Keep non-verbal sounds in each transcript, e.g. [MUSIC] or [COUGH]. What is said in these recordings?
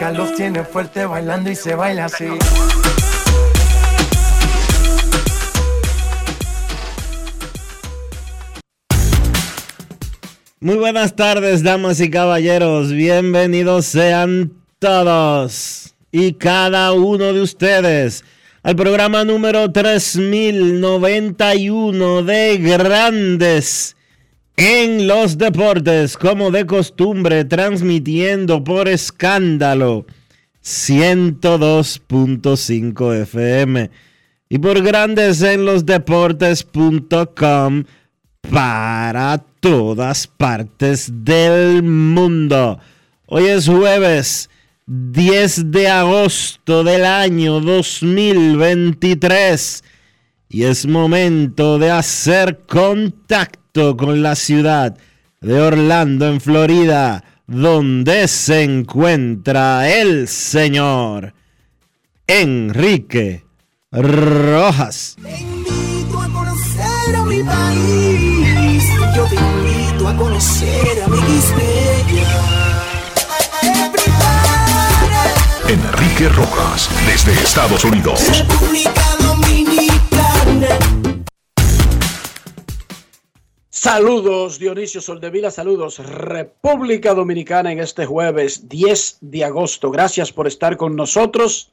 Los tiene fuerte bailando y se baila así. Muy buenas tardes, damas y caballeros. Bienvenidos sean todos y cada uno de ustedes al programa número 3091 de Grandes en los Deportes, como de costumbre, transmitiendo por escándalo 102.5 FM y por Grandes en los Deportes.com para todas partes del mundo. Hoy es jueves 10 de agosto del año 2023 y es momento de hacer contacto con la ciudad de Orlando en Florida, donde se encuentra el señor Enrique Rojas. Te invito a conocer a mi país. Yo te invito a conocer a mi Enrique Rojas, desde Estados Unidos. República Dominicana. Saludos Dionisio Soldevila, saludos República Dominicana en este jueves 10 de agosto. Gracias por estar con nosotros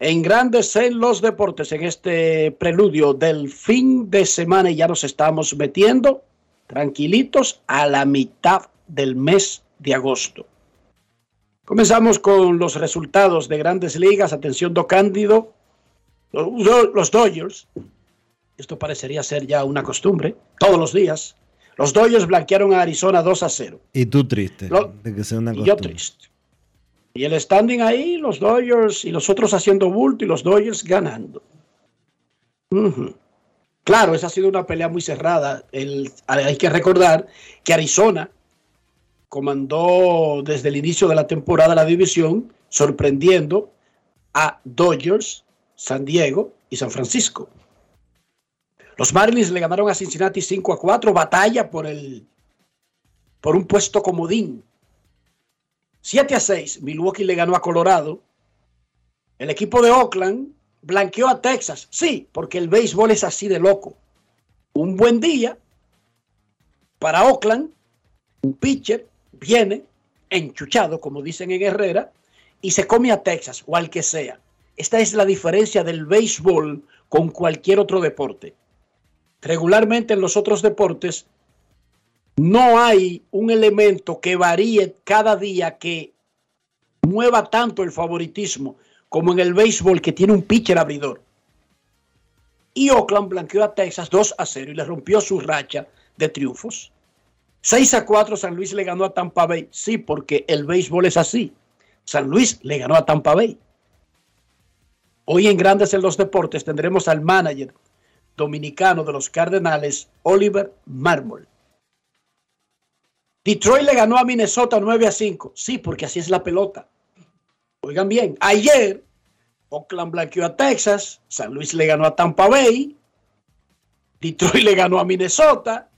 en Grandes en los Deportes en este preludio del fin de semana y ya nos estamos metiendo tranquilitos a la mitad del mes de agosto. Comenzamos con los resultados de grandes ligas. Atención, Do Cándido. Los Dodgers. Esto parecería ser ya una costumbre. Todos los días. Los Dodgers blanquearon a Arizona 2 a 0. Y tú triste Lo- de que sea una Y yo costumbre. triste. Y el standing ahí, los Dodgers y los otros haciendo bulto y los Dodgers ganando. Claro, esa ha sido una pelea muy cerrada. El- hay que recordar que Arizona comandó desde el inicio de la temporada la división, sorprendiendo a Dodgers, San Diego y San Francisco. Los Marlins le ganaron a Cincinnati 5 a 4, batalla por el por un puesto comodín. 7 a 6, Milwaukee le ganó a Colorado. El equipo de Oakland blanqueó a Texas. Sí, porque el béisbol es así de loco. Un buen día para Oakland, un pitcher viene enchuchado, como dicen en Herrera, y se come a Texas o al que sea. Esta es la diferencia del béisbol con cualquier otro deporte. Regularmente en los otros deportes no hay un elemento que varíe cada día que mueva tanto el favoritismo como en el béisbol que tiene un pitcher abridor. Y Oakland blanqueó a Texas 2 a 0 y le rompió su racha de triunfos. 6 a 4 San Luis le ganó a Tampa Bay. Sí, porque el béisbol es así. San Luis le ganó a Tampa Bay. Hoy en Grandes en los Deportes tendremos al manager dominicano de los Cardenales, Oliver Marmol. Detroit le ganó a Minnesota 9 a 5. Sí, porque así es la pelota. Oigan bien, ayer Oakland blanqueó a Texas, San Luis le ganó a Tampa Bay, Detroit le ganó a Minnesota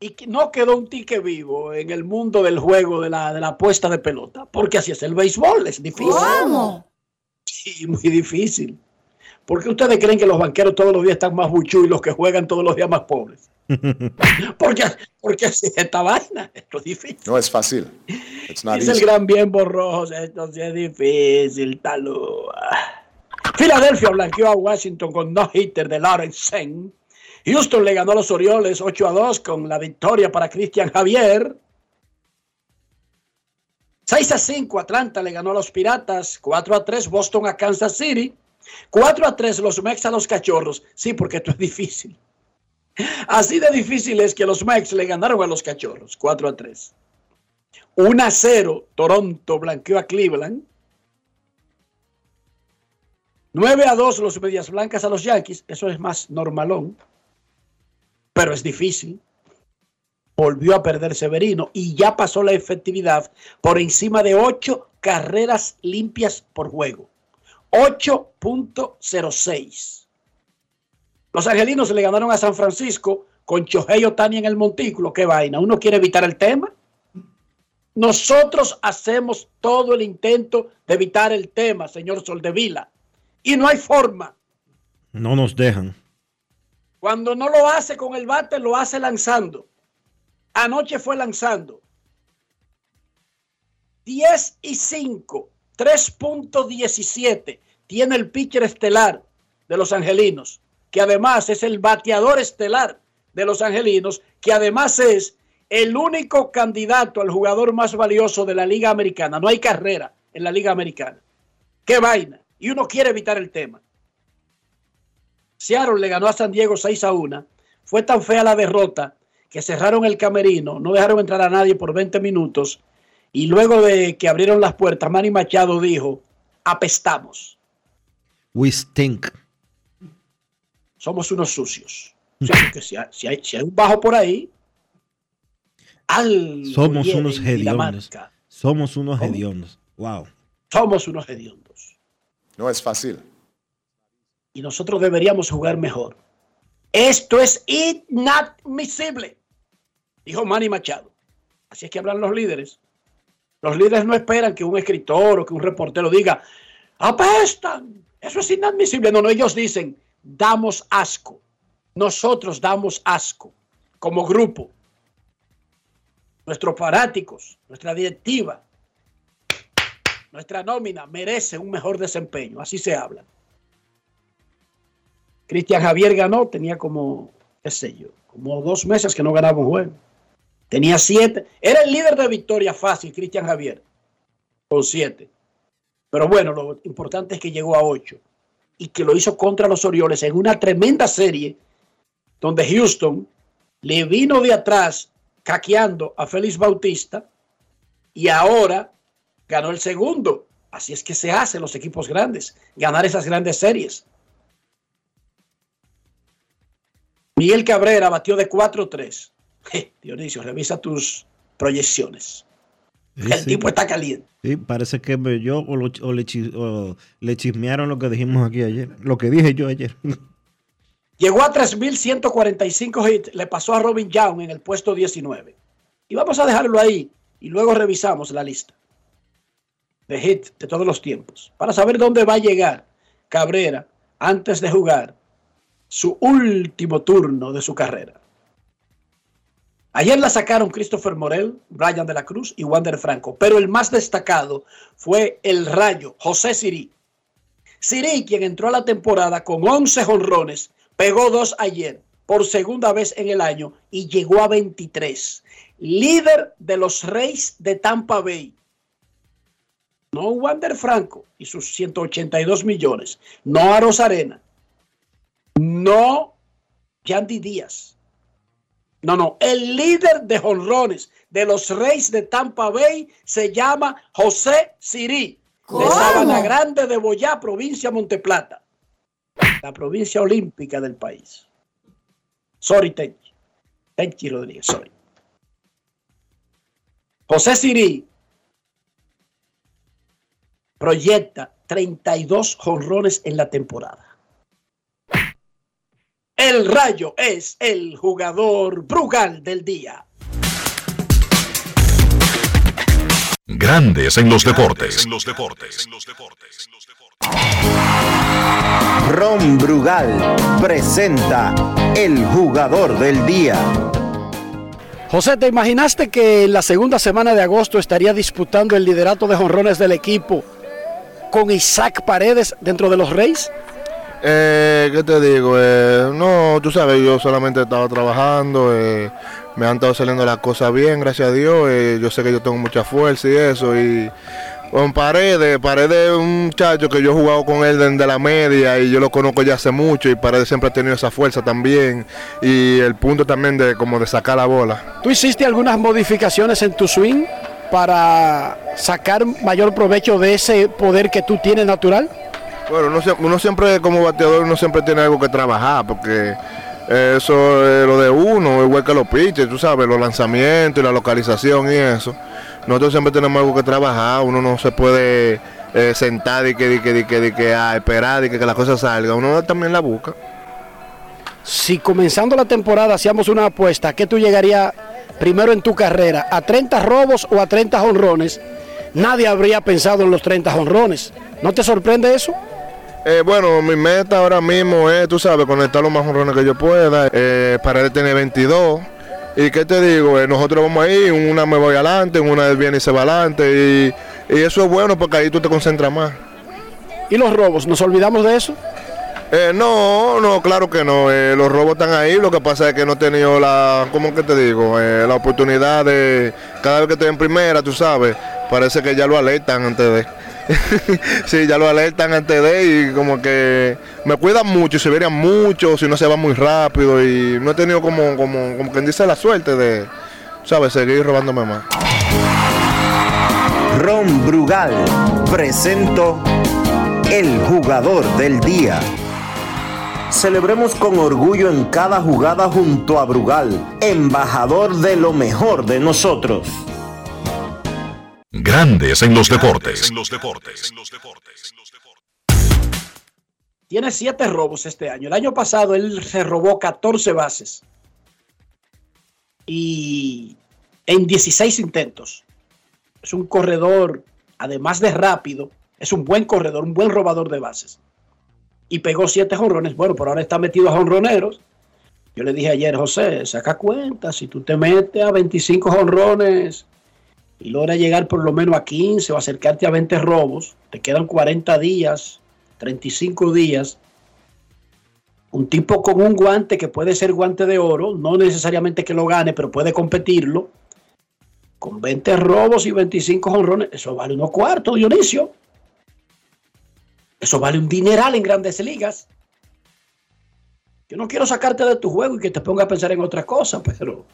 y no quedó un tique vivo en el mundo del juego de la, de la apuesta de pelota, porque así es el béisbol, es difícil. ¿Cómo? Sí, muy difícil. ¿Por qué ustedes creen que los banqueros todos los días están más buchú y los que juegan todos los días más pobres? [LAUGHS] porque, porque así es esta vaina, esto es difícil. No es fácil. It's not Dice el easy. gran bien borroso, esto sí es difícil, talúa. Filadelfia blanqueó a Washington con no hitter de Lawrence Sen. Houston le ganó a los Orioles 8 a 2 con la victoria para Cristian Javier. 6 a 5 Atlanta le ganó a los Piratas. 4 a 3 Boston a Kansas City. 4 a 3 los Mex a los Cachorros. Sí, porque esto es difícil. Así de difícil es que los Mex le ganaron a los Cachorros. 4 a 3. 1 a 0 Toronto blanqueó a Cleveland. 9 a 2 los Medias Blancas a los Yankees. Eso es más normalón. Pero es difícil. Volvió a perder Severino y ya pasó la efectividad por encima de 8 carreras limpias por juego. 8.06. Los angelinos le ganaron a San Francisco con Chohei Otani en el montículo. Qué vaina. Uno quiere evitar el tema. Nosotros hacemos todo el intento de evitar el tema, señor Soldevila. Y no hay forma. No nos dejan. Cuando no lo hace con el bate, lo hace lanzando. Anoche fue lanzando. 10 y 5, 3.17 tiene el pitcher estelar de los angelinos, que además es el bateador estelar de los angelinos, que además es el único candidato al jugador más valioso de la Liga Americana. No hay carrera en la Liga Americana. ¡Qué vaina! Y uno quiere evitar el tema. Seattle le ganó a San Diego 6 a 1. Fue tan fea la derrota que cerraron el camerino, no dejaron entrar a nadie por 20 minutos. Y luego de que abrieron las puertas, Manny Machado dijo: apestamos, We stink. somos unos sucios. O sea, que si hay, si hay- si hay un bajo por ahí, algo Somos unos hediondos. Somos unos ¿Cómo? hediondos. Wow. Somos unos hediondos. No es fácil. y nosotros deberíamos jugar mejor. Esto es inadmisible, dijo Manny Machado. Así es que hablan los líderes. Los líderes no esperan que un escritor o que un reportero diga, apestan, eso es inadmisible. No, no, ellos dicen, damos asco. Nosotros damos asco como grupo. Nuestros fanáticos, nuestra directiva, nuestra nómina merece un mejor desempeño. Así se habla. Cristian Javier ganó, tenía como, qué sé yo, como dos meses que no ganaba un juego. Tenía siete. Era el líder de victoria fácil, Cristian Javier, con siete. Pero bueno, lo importante es que llegó a ocho y que lo hizo contra los Orioles en una tremenda serie donde Houston le vino de atrás caqueando a Félix Bautista y ahora ganó el segundo. Así es que se hacen los equipos grandes, ganar esas grandes series. Miguel Cabrera batió de 4-3. Je, [LAUGHS] Dionisio, revisa tus proyecciones. Sí, El sí. tipo está caliente. Sí, parece que yo o, lo- o le, o le chismearon lo que dijimos aquí ayer. Lo que dije yo ayer. [LAUGHS] Llegó a 3.145 hits, le pasó a Robin Young en el puesto 19. Y vamos a dejarlo ahí y luego revisamos la lista de hits de todos los tiempos para saber dónde va a llegar Cabrera antes de jugar su último turno de su carrera. Ayer la sacaron Christopher Morel, Brian de la Cruz y Wander Franco, pero el más destacado fue el rayo José Sirí. Sirí, quien entró a la temporada con 11 jonrones, pegó dos ayer por segunda vez en el año y llegó a 23. Líder de los Reyes de Tampa Bay. No Wander Franco y sus 182 millones. No a Rosarena. No Yandy Díaz. No, no. El líder de jonrones de los Reyes de Tampa Bay se llama José Sirí. De. Sabana Grande de Boyá, provincia Monteplata. La provincia olímpica del país. Sorry, Tenchi. Tenchi Rodríguez, sorry. José Sirí proyecta 32 jonrones en la temporada. El Rayo es el jugador Brugal del día. Grandes en los deportes. Ron Brugal presenta el jugador del día. José, ¿te imaginaste que en la segunda semana de agosto estaría disputando el liderato de jonrones del equipo con Isaac Paredes dentro de los Reyes? Eh, ¿Qué te digo? Eh, no, tú sabes, yo solamente estaba trabajando, eh, me han estado saliendo las cosas bien, gracias a Dios. eh, yo sé que yo tengo mucha fuerza y eso. Y con Paredes, Paredes es un muchacho que yo he jugado con él desde la media y yo lo conozco ya hace mucho y Paredes siempre ha tenido esa fuerza también. Y el punto también de como de sacar la bola. ¿Tú hiciste algunas modificaciones en tu swing para sacar mayor provecho de ese poder que tú tienes natural? Bueno, uno, sie- uno siempre como bateador, uno siempre tiene algo que trabajar, porque eso es lo de uno, igual que los pitches, tú sabes, los lanzamientos y la localización y eso. Nosotros siempre tenemos algo que trabajar, uno no se puede eh, sentar y que, que, que, que esperar y que, que la cosa salga, uno también la busca. Si comenzando la temporada hacíamos una apuesta, ¿qué tú llegarías primero en tu carrera? ¿A 30 robos o a 30 honrones? Nadie habría pensado en los 30 honrones. ¿No te sorprende eso? Eh, bueno, mi meta ahora mismo es, tú sabes, conectar los más honrones que yo pueda. Eh, Paredes tiene 22. ¿Y qué te digo? Eh, nosotros vamos ahí, una me voy adelante, una viene y se va adelante. Y, y eso es bueno porque ahí tú te concentras más. ¿Y los robos? ¿Nos olvidamos de eso? Eh, no, no, claro que no. Eh, los robos están ahí. Lo que pasa es que no he tenido la, ¿cómo que te digo? La oportunidad de, cada vez que estoy en primera, tú sabes, parece que ya lo alertan antes de. [LAUGHS] sí, ya lo alertan antes de y como que me cuidan mucho se verían mucho si no se va muy rápido y no he tenido como, como, como quien dice la suerte de, ¿sabes? Seguir robándome más. Ron Brugal presento el jugador del día. Celebremos con orgullo en cada jugada junto a Brugal, embajador de lo mejor de nosotros. Grandes en los deportes. Tiene siete robos este año. El año pasado él se robó 14 bases. Y en 16 intentos. Es un corredor, además de rápido, es un buen corredor, un buen robador de bases. Y pegó siete jonrones. Bueno, por ahora está metido a jonroneros. Yo le dije ayer, José, saca cuenta, si tú te metes a 25 jonrones y logra llegar por lo menos a 15 o acercarte a 20 robos, te quedan 40 días, 35 días. Un tipo con un guante que puede ser guante de oro, no necesariamente que lo gane, pero puede competirlo. Con 20 robos y 25 honrones, eso vale unos cuartos, Dionisio. Eso vale un dineral en grandes ligas. Yo no quiero sacarte de tu juego y que te ponga a pensar en otra cosa, pero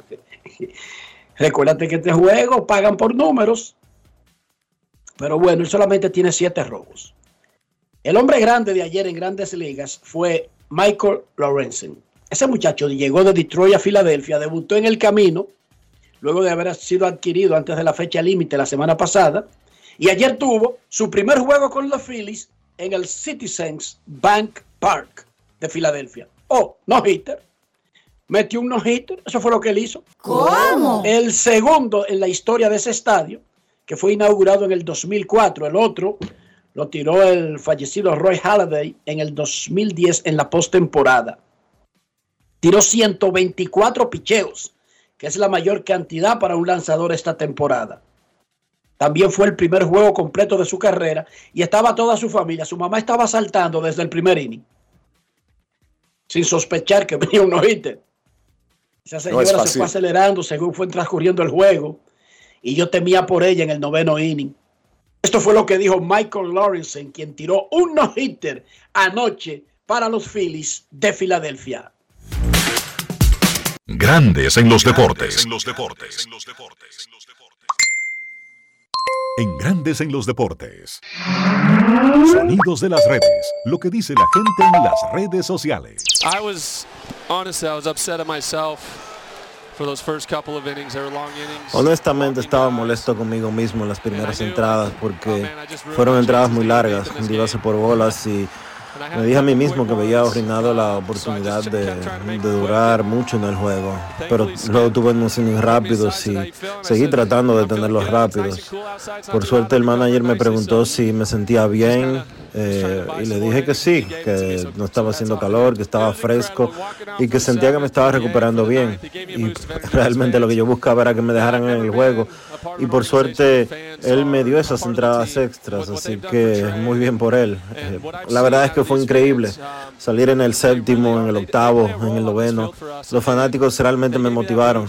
recuérdate que este juego pagan por números. Pero bueno, él solamente tiene siete robos. El hombre grande de ayer en grandes ligas fue Michael Lorenzen. Ese muchacho llegó de Detroit a Filadelfia, debutó en el camino, luego de haber sido adquirido antes de la fecha límite la semana pasada, y ayer tuvo su primer juego con los Phillies en el Citizens Bank Park de Filadelfia. Oh, no hitter. Metió un no hitter, eso fue lo que él hizo. ¿Cómo? El segundo en la historia de ese estadio, que fue inaugurado en el 2004. El otro lo tiró el fallecido Roy Halladay en el 2010 en la postemporada. Tiró 124 picheos, que es la mayor cantidad para un lanzador esta temporada. También fue el primer juego completo de su carrera y estaba toda su familia. Su mamá estaba saltando desde el primer inning, sin sospechar que [LAUGHS] venía un no-hitter. Esa No señora es se fue acelerando según fue transcurriendo el juego y yo temía por ella en el noveno inning. Esto fue lo que dijo Michael Lawrence, quien tiró un no-hitter anoche para los Phillies de Filadelfia. Grandes en los deportes. En Grandes en los deportes. Sonidos de las redes. Lo que dice la gente en las redes sociales. I was honestly, I was upset at myself for those first couple of innings. They were long innings. Honestamente estaba molesto conmigo mismo en las primeras entradas porque fueron entradas muy largas, con base por bolas y Me dije a mí mismo que había arruinado la oportunidad de, durar mucho en el juego, pero luego tuve unos innings rápidos y seguí tratando de tenerlos rápidos. Por suerte el manager me preguntó si me sentía bien eh, y le dije que sí, que no estaba haciendo calor, que estaba fresco y que sentía que me estaba recuperando bien. Y realmente lo que yo buscaba era que me dejaran en el juego. Y por suerte él me dio esas entradas extras, así que muy bien por él. Eh, la verdad es que fue increíble salir en el séptimo, en el octavo, en el noveno. Los fanáticos realmente me motivaron.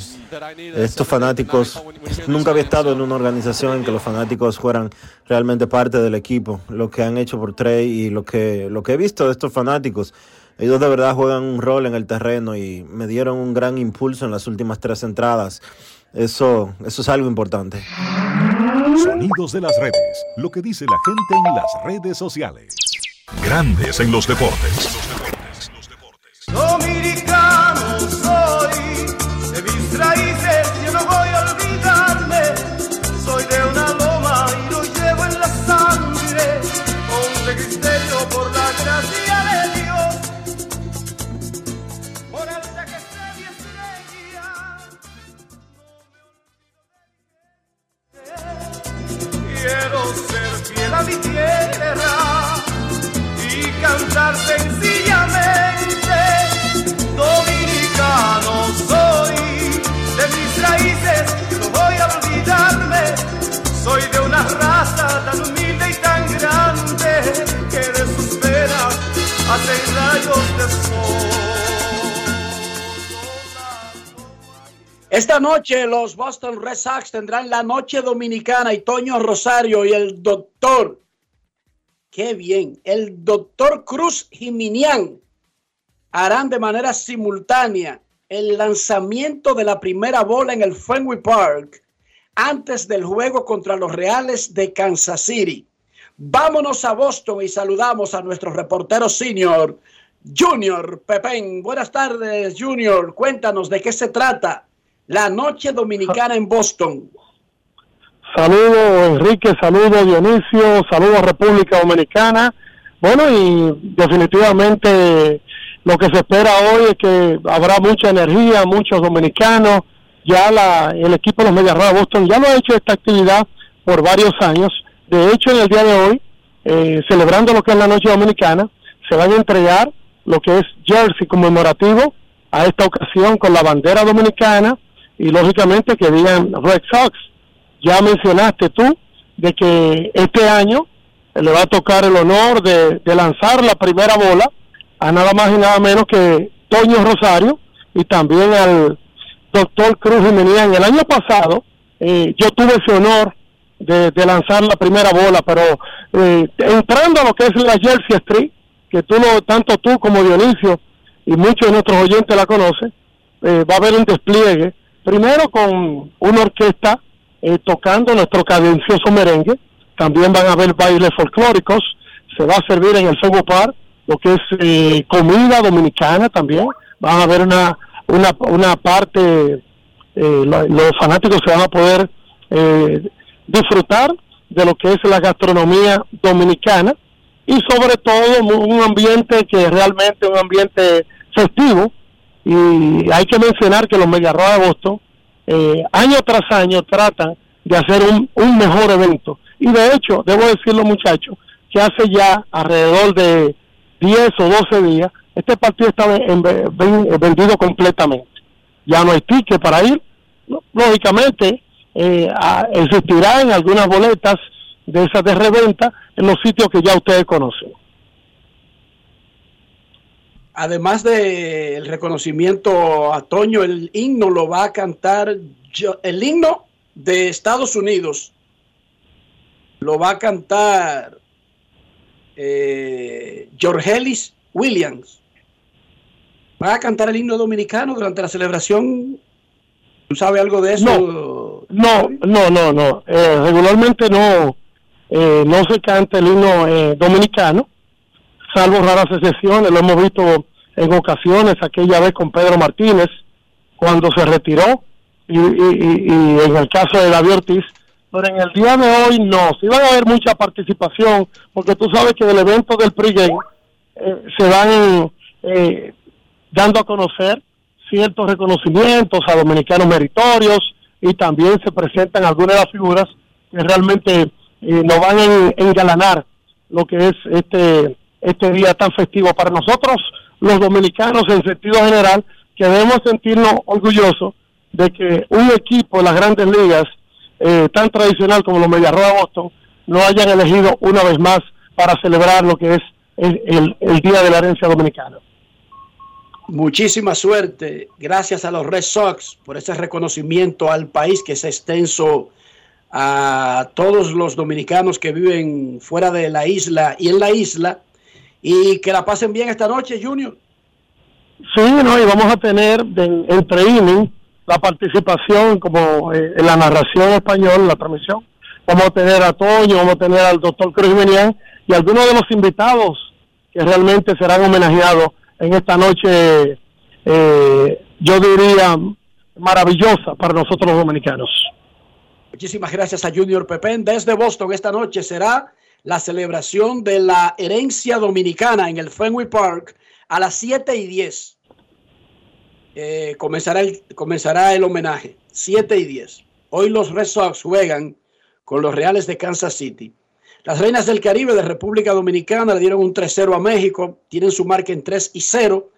Estos fanáticos, nunca había estado en una organización en que los fanáticos fueran realmente parte del equipo. Lo que han hecho por Y lo que, lo que he visto de estos fanáticos. Ellos de verdad juegan un rol en el terreno y me dieron un gran impulso en las últimas tres entradas. Eso, eso es algo importante. Sonidos de las redes. Lo que dice la gente en las redes sociales. Grandes en los deportes. Dominicano soy, de mis raíces yo no voy a olvidarme. Ser fiel a mi tierra y cantar sencillamente. Dominicano soy, de mis raíces no voy a olvidarme. Soy de una raza tan humilde y tan grande que de sus venas hacen rayos de sol. Esta noche los Boston Red Sox tendrán la noche dominicana y Toño Rosario y el doctor, qué bien, el doctor Cruz Jiminián harán de manera simultánea el lanzamiento de la primera bola en el Fenway Park antes del juego contra los Reales de Kansas City. Vámonos a Boston y saludamos a nuestro reportero senior, Junior Pepén. Buenas tardes, Junior. Cuéntanos de qué se trata la noche dominicana en Boston. Saludos Enrique, saludos Dionisio, saludos República Dominicana. Bueno, y definitivamente lo que se espera hoy es que habrá mucha energía, muchos dominicanos. Ya la, el equipo de los Medias Rojas de Boston ya lo ha hecho esta actividad por varios años. De hecho, en el día de hoy, eh, celebrando lo que es la noche dominicana, se van a entregar lo que es jersey conmemorativo a esta ocasión con la bandera dominicana y lógicamente que digan Red Sox. Ya mencionaste tú de que este año le va a tocar el honor de, de lanzar la primera bola a nada más y nada menos que Toño Rosario y también al doctor Cruz Jiménez. El año pasado eh, yo tuve ese honor de, de, lanzar la primera bola, pero eh, entrando a lo que es la Jersey Street, que tú lo, tanto tú como Dionisio y muchos de nuestros oyentes la conocen, eh, va a haber un despliegue, primero con una orquesta eh, tocando nuestro cadencioso merengue, también van a haber bailes folclóricos, se va a servir en el Fuego Park lo que es eh, comida dominicana también, van a haber una, una, una parte, eh, lo, los fanáticos se van a poder eh, disfrutar de lo que es la gastronomía dominicana y sobre todo un ambiente que realmente un ambiente festivo y hay que mencionar que los Mediarroa de Boston eh, año tras año tratan de hacer un, un mejor evento y de hecho debo decirlo muchachos que hace ya alrededor de 10 o 12 días, este partido está en, en, vendido completamente. Ya no hay ticket para ir. Lógicamente, eh, a, existirá en algunas boletas de esas de reventa en los sitios que ya ustedes conocen. Además del reconocimiento a Toño, el himno lo va a cantar, el himno de Estados Unidos lo va a cantar eh, George Ellis Williams. ¿Va a cantar el himno dominicano durante la celebración? ¿Tú sabes algo de eso? No, no, no, no. Eh, regularmente no, eh, no se canta el himno eh, dominicano, salvo raras excepciones. Lo hemos visto en ocasiones, aquella vez con Pedro Martínez, cuando se retiró, y, y, y, y en el caso de David Ortiz, pero en el día de hoy no. Sí va a haber mucha participación, porque tú sabes que el evento del pregame eh, se van eh, dando a conocer ciertos reconocimientos a dominicanos meritorios y también se presentan algunas de las figuras que realmente eh, nos van a en- engalanar lo que es este este día tan festivo para nosotros los dominicanos en sentido general que debemos sentirnos orgullosos de que un equipo de las grandes ligas eh, tan tradicional como los Mediarroa Boston no hayan elegido una vez más para celebrar lo que es el Día de la Herencia Dominicana. Muchísima suerte. Gracias a los Red Sox por ese reconocimiento al país que es extenso a todos los dominicanos que viven fuera de la isla y en la isla. Y que la pasen bien esta noche, Junior. Sí, no, y vamos a tener de- entre inning la participación como eh, en la narración español, la transmisión. Vamos a tener a Toño, vamos a tener al doctor Cruz Menián y algunos de los invitados que realmente serán homenajeados en esta noche, eh, yo diría, maravillosa para nosotros los dominicanos. Muchísimas gracias a Junior Pepén. Desde Boston esta noche será la celebración de la herencia dominicana en el Fenway Park a las 7 y 10. Eh, comenzará, el, comenzará el homenaje. 7 y 10. Hoy los Red Sox juegan con los Reales de Kansas City. Las Reinas del Caribe de República Dominicana le dieron un 3-0 a México. Tienen su marca en 3 y 0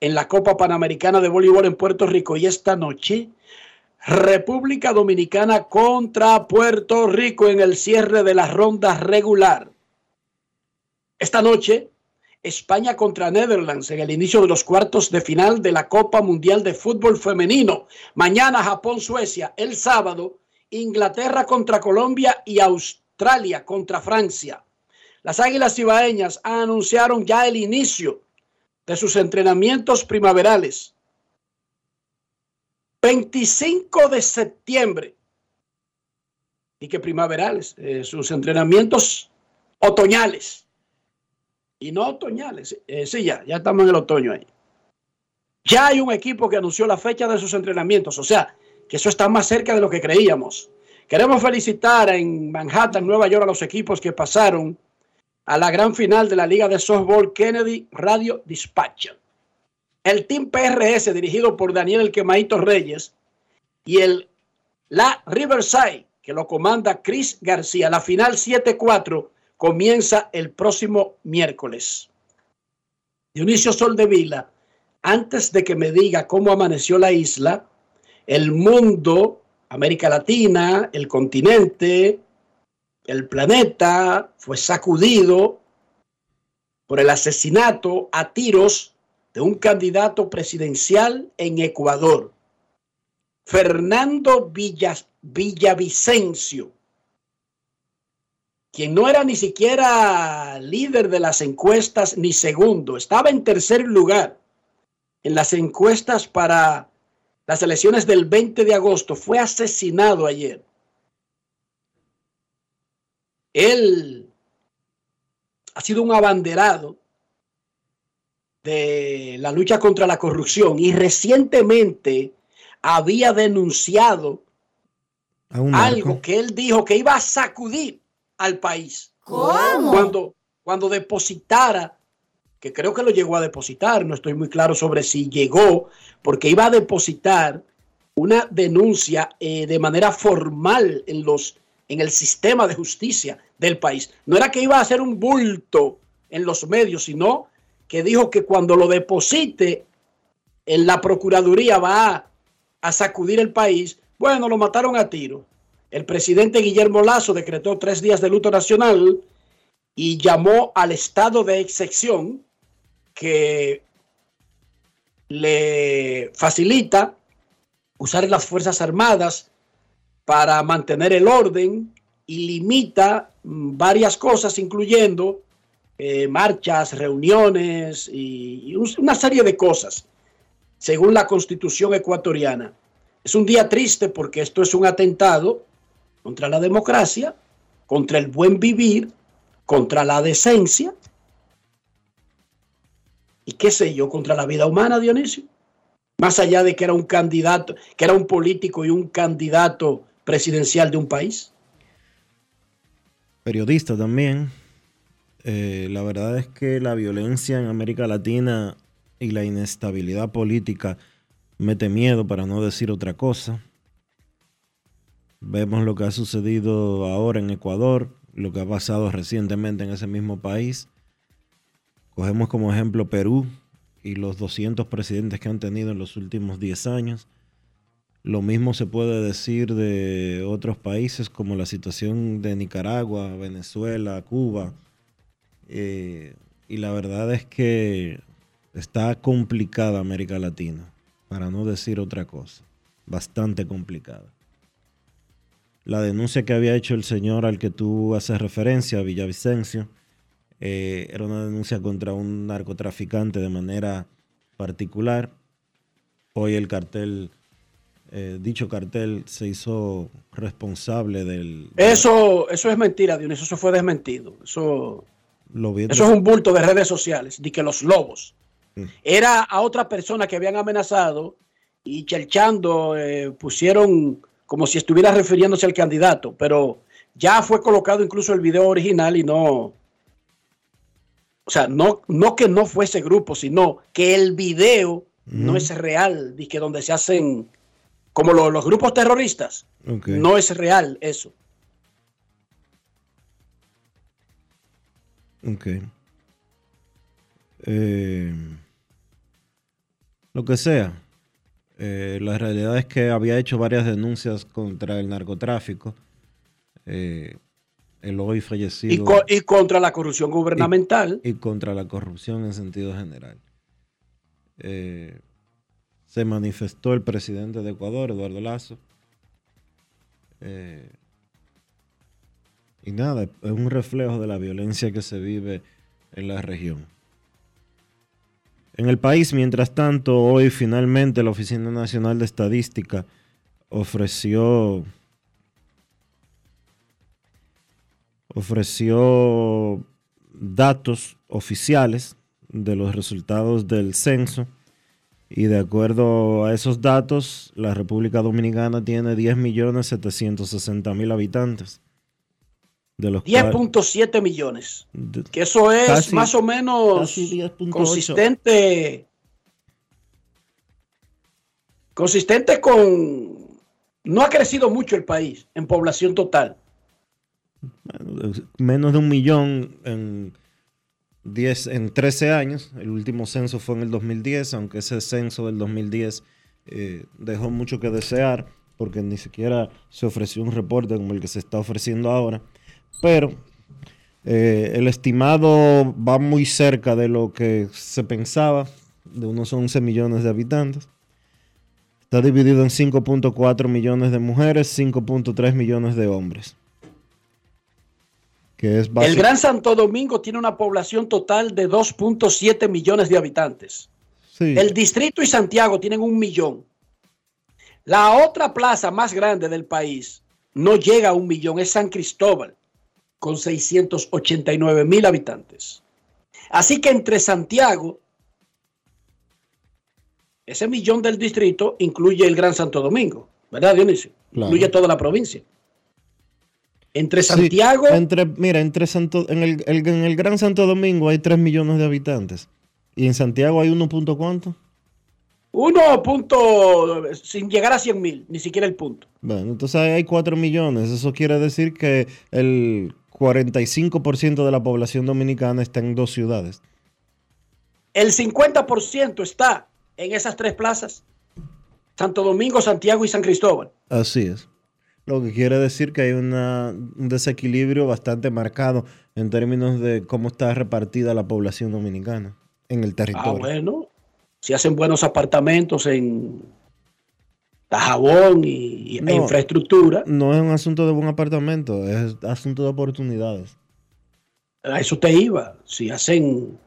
en la Copa Panamericana de Voleibol en Puerto Rico. Y esta noche República Dominicana contra Puerto Rico en el cierre de la ronda regular. Esta noche, España contra Netherlands en el inicio de los cuartos de final de la Copa Mundial de Fútbol Femenino. Mañana Japón-Suecia. El sábado, Inglaterra contra Colombia y Australia contra Francia. Las Águilas Ibaeñas anunciaron ya el inicio de sus entrenamientos primaverales. 25 de septiembre. Y que primaverales, eh, sus entrenamientos otoñales. Y no otoñales. eh, sí, ya, ya estamos en el otoño ahí. Ya hay un equipo que anunció la fecha de sus entrenamientos. O sea, que eso está más cerca de lo que creíamos. Queremos felicitar en Manhattan, Nueva York, a los equipos que pasaron a la gran final de la Liga de Softball Kennedy Radio Dispatch. El Team PRS, dirigido por Daniel El Quemaito Reyes, y el La Riverside, que lo comanda Chris García. La final 7-4 comienza el próximo miércoles. Dionisio Soldevila, antes de que me diga cómo amaneció la isla, el mundo, América Latina, el continente, el planeta, fue sacudido por el asesinato a tiros de un candidato presidencial en Ecuador, Fernando Villas, Villavicencio, quien no era ni siquiera líder de las encuestas ni segundo, estaba en tercer lugar en las encuestas para las elecciones del 20 de agosto, fue asesinado ayer. Él ha sido un abanderado de la lucha contra la corrupción y recientemente había denunciado algo que él dijo que iba a sacudir al país. Cuando, cuando depositara, que creo que lo llegó a depositar, no estoy muy claro sobre si llegó, porque iba a depositar una denuncia eh, de manera formal en los en el sistema de justicia del país. No era que iba a hacer un bulto en los medios, sino que dijo que cuando lo deposite en la Procuraduría va a, sacudir el país. Bueno, lo mataron a tiro. El presidente Guillermo Lazo decretó tres días de luto nacional y llamó al estado de excepción que le facilita usar las Fuerzas Armadas para mantener el orden y limita mm, varias cosas, incluyendo eh, marchas, reuniones y, y un- una serie de cosas, según la constitución ecuatoriana. Es un día triste porque esto es un atentado contra la democracia, contra el buen vivir, contra la decencia y qué sé yo, contra la vida humana, Dionisio. Más allá de que era un candidato, que era un político y un candidato presidencial de un país. Periodista también. Eh, la verdad es que la violencia en América Latina y la inestabilidad política mete miedo para no decir otra cosa. Vemos lo que ha sucedido ahora en Ecuador, lo que ha pasado recientemente en ese mismo país. Cogemos como ejemplo Perú y los 200 presidentes que han tenido en los últimos 10 años. Lo mismo se puede decir de otros países como la situación de Nicaragua, Venezuela, Cuba. Eh, y la verdad es que está complicada América Latina, para no decir otra cosa. Bastante complicada. La denuncia que había hecho el señor al que tú haces referencia, Villavicencio, eh, era una denuncia contra un narcotraficante de manera particular. Hoy el cartel, eh, dicho cartel, se hizo responsable del... Eso, eso es mentira, Dionisio, eso fue desmentido. Eso, Eso es un bulto de redes sociales, de que los lobos. Mm. Era a otra persona que habían amenazado y chelchando eh, pusieron como si estuviera refiriéndose al candidato, pero ya fue colocado incluso el video original y no, o sea, no, no que no fuese grupo, sino que el video no Ujú. es real, y que donde se hacen como lo- los grupos terroristas, no es real eso. Ok. Eh, lo que sea. Eh, la realidad es que había hecho varias denuncias contra el narcotráfico. Eh, el hoy fallecido. Y, co- y contra la corrupción gubernamental. y contra la corrupción en sentido general. Eh, se manifestó el presidente de Ecuador, Eduardo Lazo. Y nada, es un reflejo de la violencia que se vive en la región. En el país, mientras tanto, hoy finalmente la Oficina Nacional de Estadística ofreció ofreció datos oficiales de los resultados del censo y de acuerdo a esos datos, la República Dominicana tiene 10.760.000 habitantes. De los cuales- 10.7 millones. de- Que eso es Casi- más o menos casi 10.8. consistente. Consistente con. No ha crecido mucho el país en población total. menos de un millón en 10, en 13 años. El último censo fue en el 2010, aunque ese censo del 2010 eh, dejó mucho que desear, porque ni siquiera se ofreció un reporte como el que se está ofreciendo ahora. Pero eh, el estimado va muy cerca de lo que se pensaba, de unos 11 millones de habitantes. Está dividido en 5.4 millones de mujeres, 5.3 millones de hombres. Que es El Gran Santo Domingo tiene una población total de 2.7 millones de habitantes. Sí. El Distrito y Santiago tienen un millón. La otra plaza más grande del país no llega a un millón, es San Cristóbal, con 689 mil habitantes. Así que entre Santiago, ese millón del distrito incluye el Gran Santo Domingo, ¿verdad, Dionisio? Claro. Incluye toda la provincia. Entre Sí, Santiago, entre, mira, entre Santo, en, el, el- en el Gran Santo Domingo hay 3 millones de habitantes. Y en Santiago hay 1 punto cuánto. uno punto, sin llegar a 100 mil, ni siquiera el punto. Bueno, entonces hay 4 millones. Eso quiere decir que el 45% de la población dominicana está en dos ciudades. El 50% está en esas tres plazas. Santo Domingo, Santiago y San Cristóbal. Así es. Lo que quiere decir que hay una- un desequilibrio bastante marcado en términos de cómo está repartida la población dominicana en el Ah, territorio. bueno. Si hacen buenos apartamentos en Tajabón y, y- e No. infraestructura, No es un asunto de buen apartamento, es asunto de oportunidades. a eso te iba. Si hacen.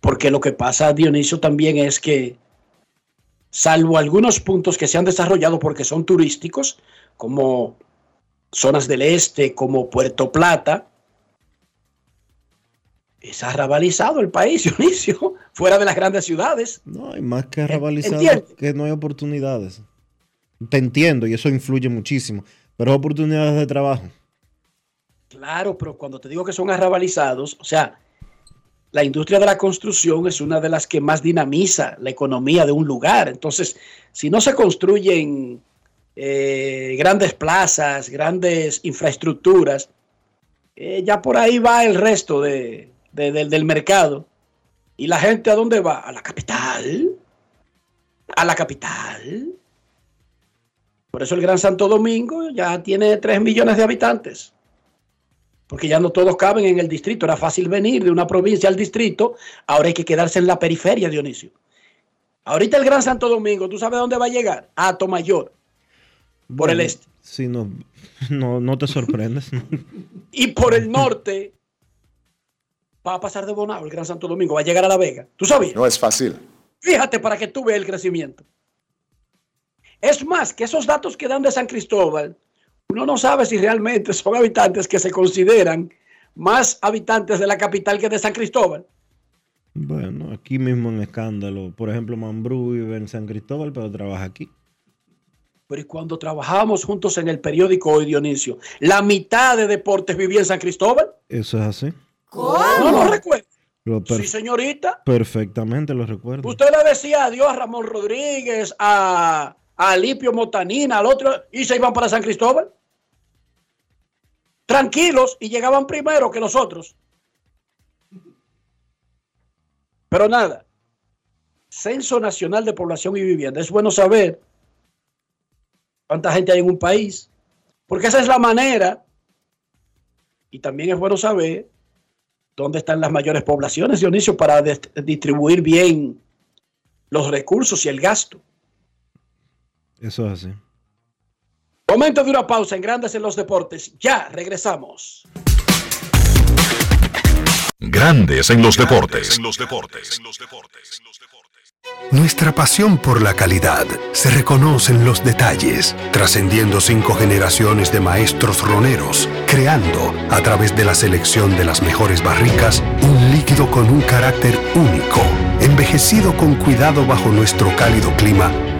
Porque lo que pasa, Dionisio, también es que, salvo algunos puntos que se han desarrollado porque son turísticos, como zonas del este, como Puerto Plata, es arrabalizado el país, [LAUGHS] Dionisio, fuera de las grandes ciudades. No, hay más que arrabalizado entiende. que no hay oportunidades. Te entiendo y eso influye muchísimo, pero oportunidades de trabajo. Claro, pero cuando te digo que son arrabalizados, o sea, la industria de la construcción es una de las que más dinamiza la economía de un lugar. Entonces, si no se construyen eh, grandes plazas, grandes infraestructuras, eh, ya por ahí va el resto de- de- del- del mercado. ¿Y la gente a dónde va? A la capital. A la capital. Por eso el Gran Santo Domingo ya tiene 3 millones de habitantes. Porque ya no todos caben en el distrito. Era fácil venir de una provincia al distrito. Ahora hay que quedarse en la periferia, Dionisio. Ahorita el Gran Santo Domingo, ¿tú sabes dónde va a llegar? A Tomayor, por el este. Sí, no, no, no te sorprendes. [LAUGHS] Y por el norte va a pasar de Bonao, el Gran Santo Domingo, va a llegar a La Vega. ¿Tú sabías? No es fácil. Fíjate para que tú veas el crecimiento. Es más, que esos datos que dan de San Cristóbal, uno no sabe si realmente [LAUGHS] son habitantes que se consideran más habitantes de la capital que de San Cristóbal. Bueno, aquí mismo en Escándalo, por ejemplo, Mambrú vive en San Cristóbal, pero trabaja aquí. Pero y cuando trabajábamos juntos en el periódico Hoy Dionisio, la mitad de deportes vivía en San Cristóbal. Eso es así. No lo recuerdo. Lo Sí, señorita. perfectamente lo recuerdo. Usted le decía adiós a Ramón Rodríguez, a, a Alipio Motanina, al otro, y se iban para San Cristóbal. Tranquilos y llegaban primero que nosotros. Pero nada. Censo Nacional de Población y Vivienda. Es bueno saber cuánta gente hay en un país. Porque esa es la manera. Y también es bueno saber dónde están las mayores poblaciones, Dionisio, para distribuir bien los recursos y el gasto. Eso es así. Momento de una pausa en Grandes en los Deportes. Ya regresamos. Grandes en los deportes. Nuestra pasión por la calidad se reconoce en los detalles, trascendiendo cinco generaciones de maestros roneros, creando, a través de la selección de las mejores barricas, un líquido con un carácter único, envejecido con cuidado bajo nuestro cálido clima,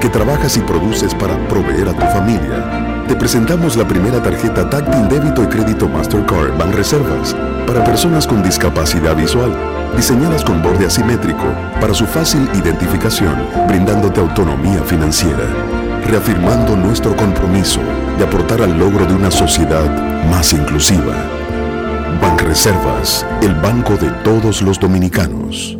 Que trabajas y produces para proveer a tu familia. Te presentamos la primera tarjeta táctil débito y crédito Mastercard Banreservas para personas con discapacidad visual, diseñadas con borde asimétrico para su fácil identificación, brindándote autonomía financiera, reafirmando nuestro compromiso de aportar al logro de una sociedad más inclusiva. Banreservas, el banco de todos los dominicanos.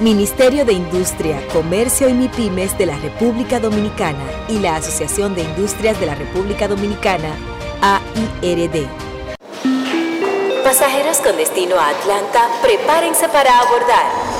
Ministerio de Industria, Comercio y MIPIMES de la República Dominicana y la Asociación de Industrias de la República Dominicana, AIRD. Pasajeros con destino a Atlanta, prepárense para abordar.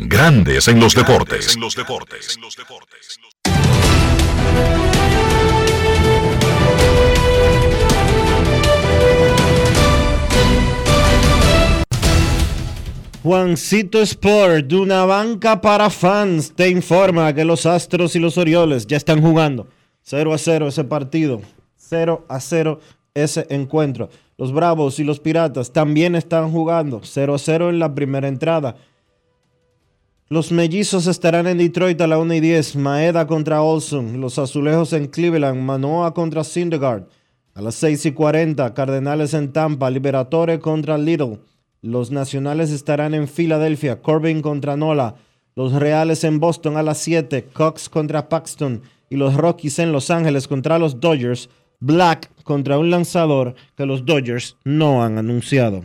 Grandes en los deportes. Juancito Sport, de una banca para fans, te informa que los Astros y los Orioles ya están jugando 0 a 0 ese partido, 0 a 0 ese encuentro. Los Bravos y los Piratas también están jugando 0 a 0 en la primera entrada. Los mellizos estarán en Detroit a la 1 y 10. Maeda contra Olson. Los azulejos en Cleveland. Manoa contra Syndergaard. A las 6 y 40. Cardenales en Tampa. Liberatore contra Little. Los nacionales estarán en Filadelfia. Corbin contra Nola. Los Reales en Boston a las 7. Cox contra Paxton. Y los Rockies en Los Ángeles contra los Dodgers. Black contra un lanzador que los Dodgers no han anunciado.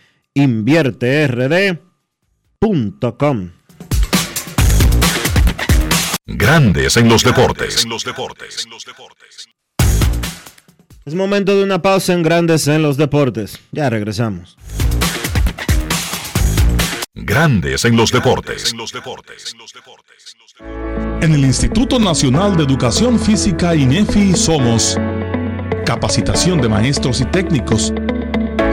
InvierteRD.com Grandes en los deportes. Es momento de una pausa en Grandes en los deportes. Ya regresamos. Grandes en los deportes. En el Instituto Nacional de Educación Física INEFI somos capacitación de maestros y técnicos,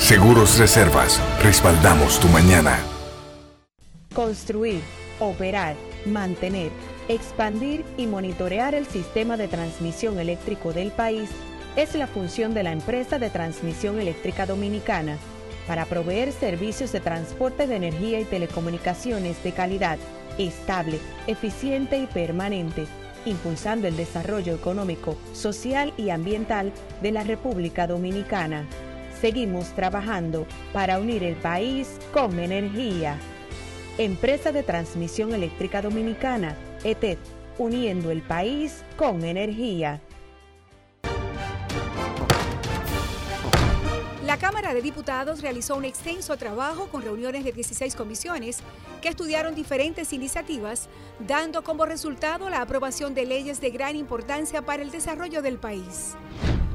Seguros Reservas, respaldamos tu mañana. Construir, operar, mantener, expandir y monitorear el sistema de transmisión eléctrico del país es la función de la empresa de transmisión eléctrica dominicana para proveer servicios de transporte de energía y telecomunicaciones de calidad, estable, eficiente y permanente impulsando el desarrollo económico, social y ambiental de la República Dominicana. Seguimos trabajando para unir el país con energía. Empresa de Transmisión Eléctrica Dominicana, ETED, uniendo el país con energía. La Cámara de Diputados realizó un extenso trabajo con reuniones de 16 comisiones que estudiaron diferentes iniciativas, dando como resultado la aprobación de leyes de gran importancia para el desarrollo del país.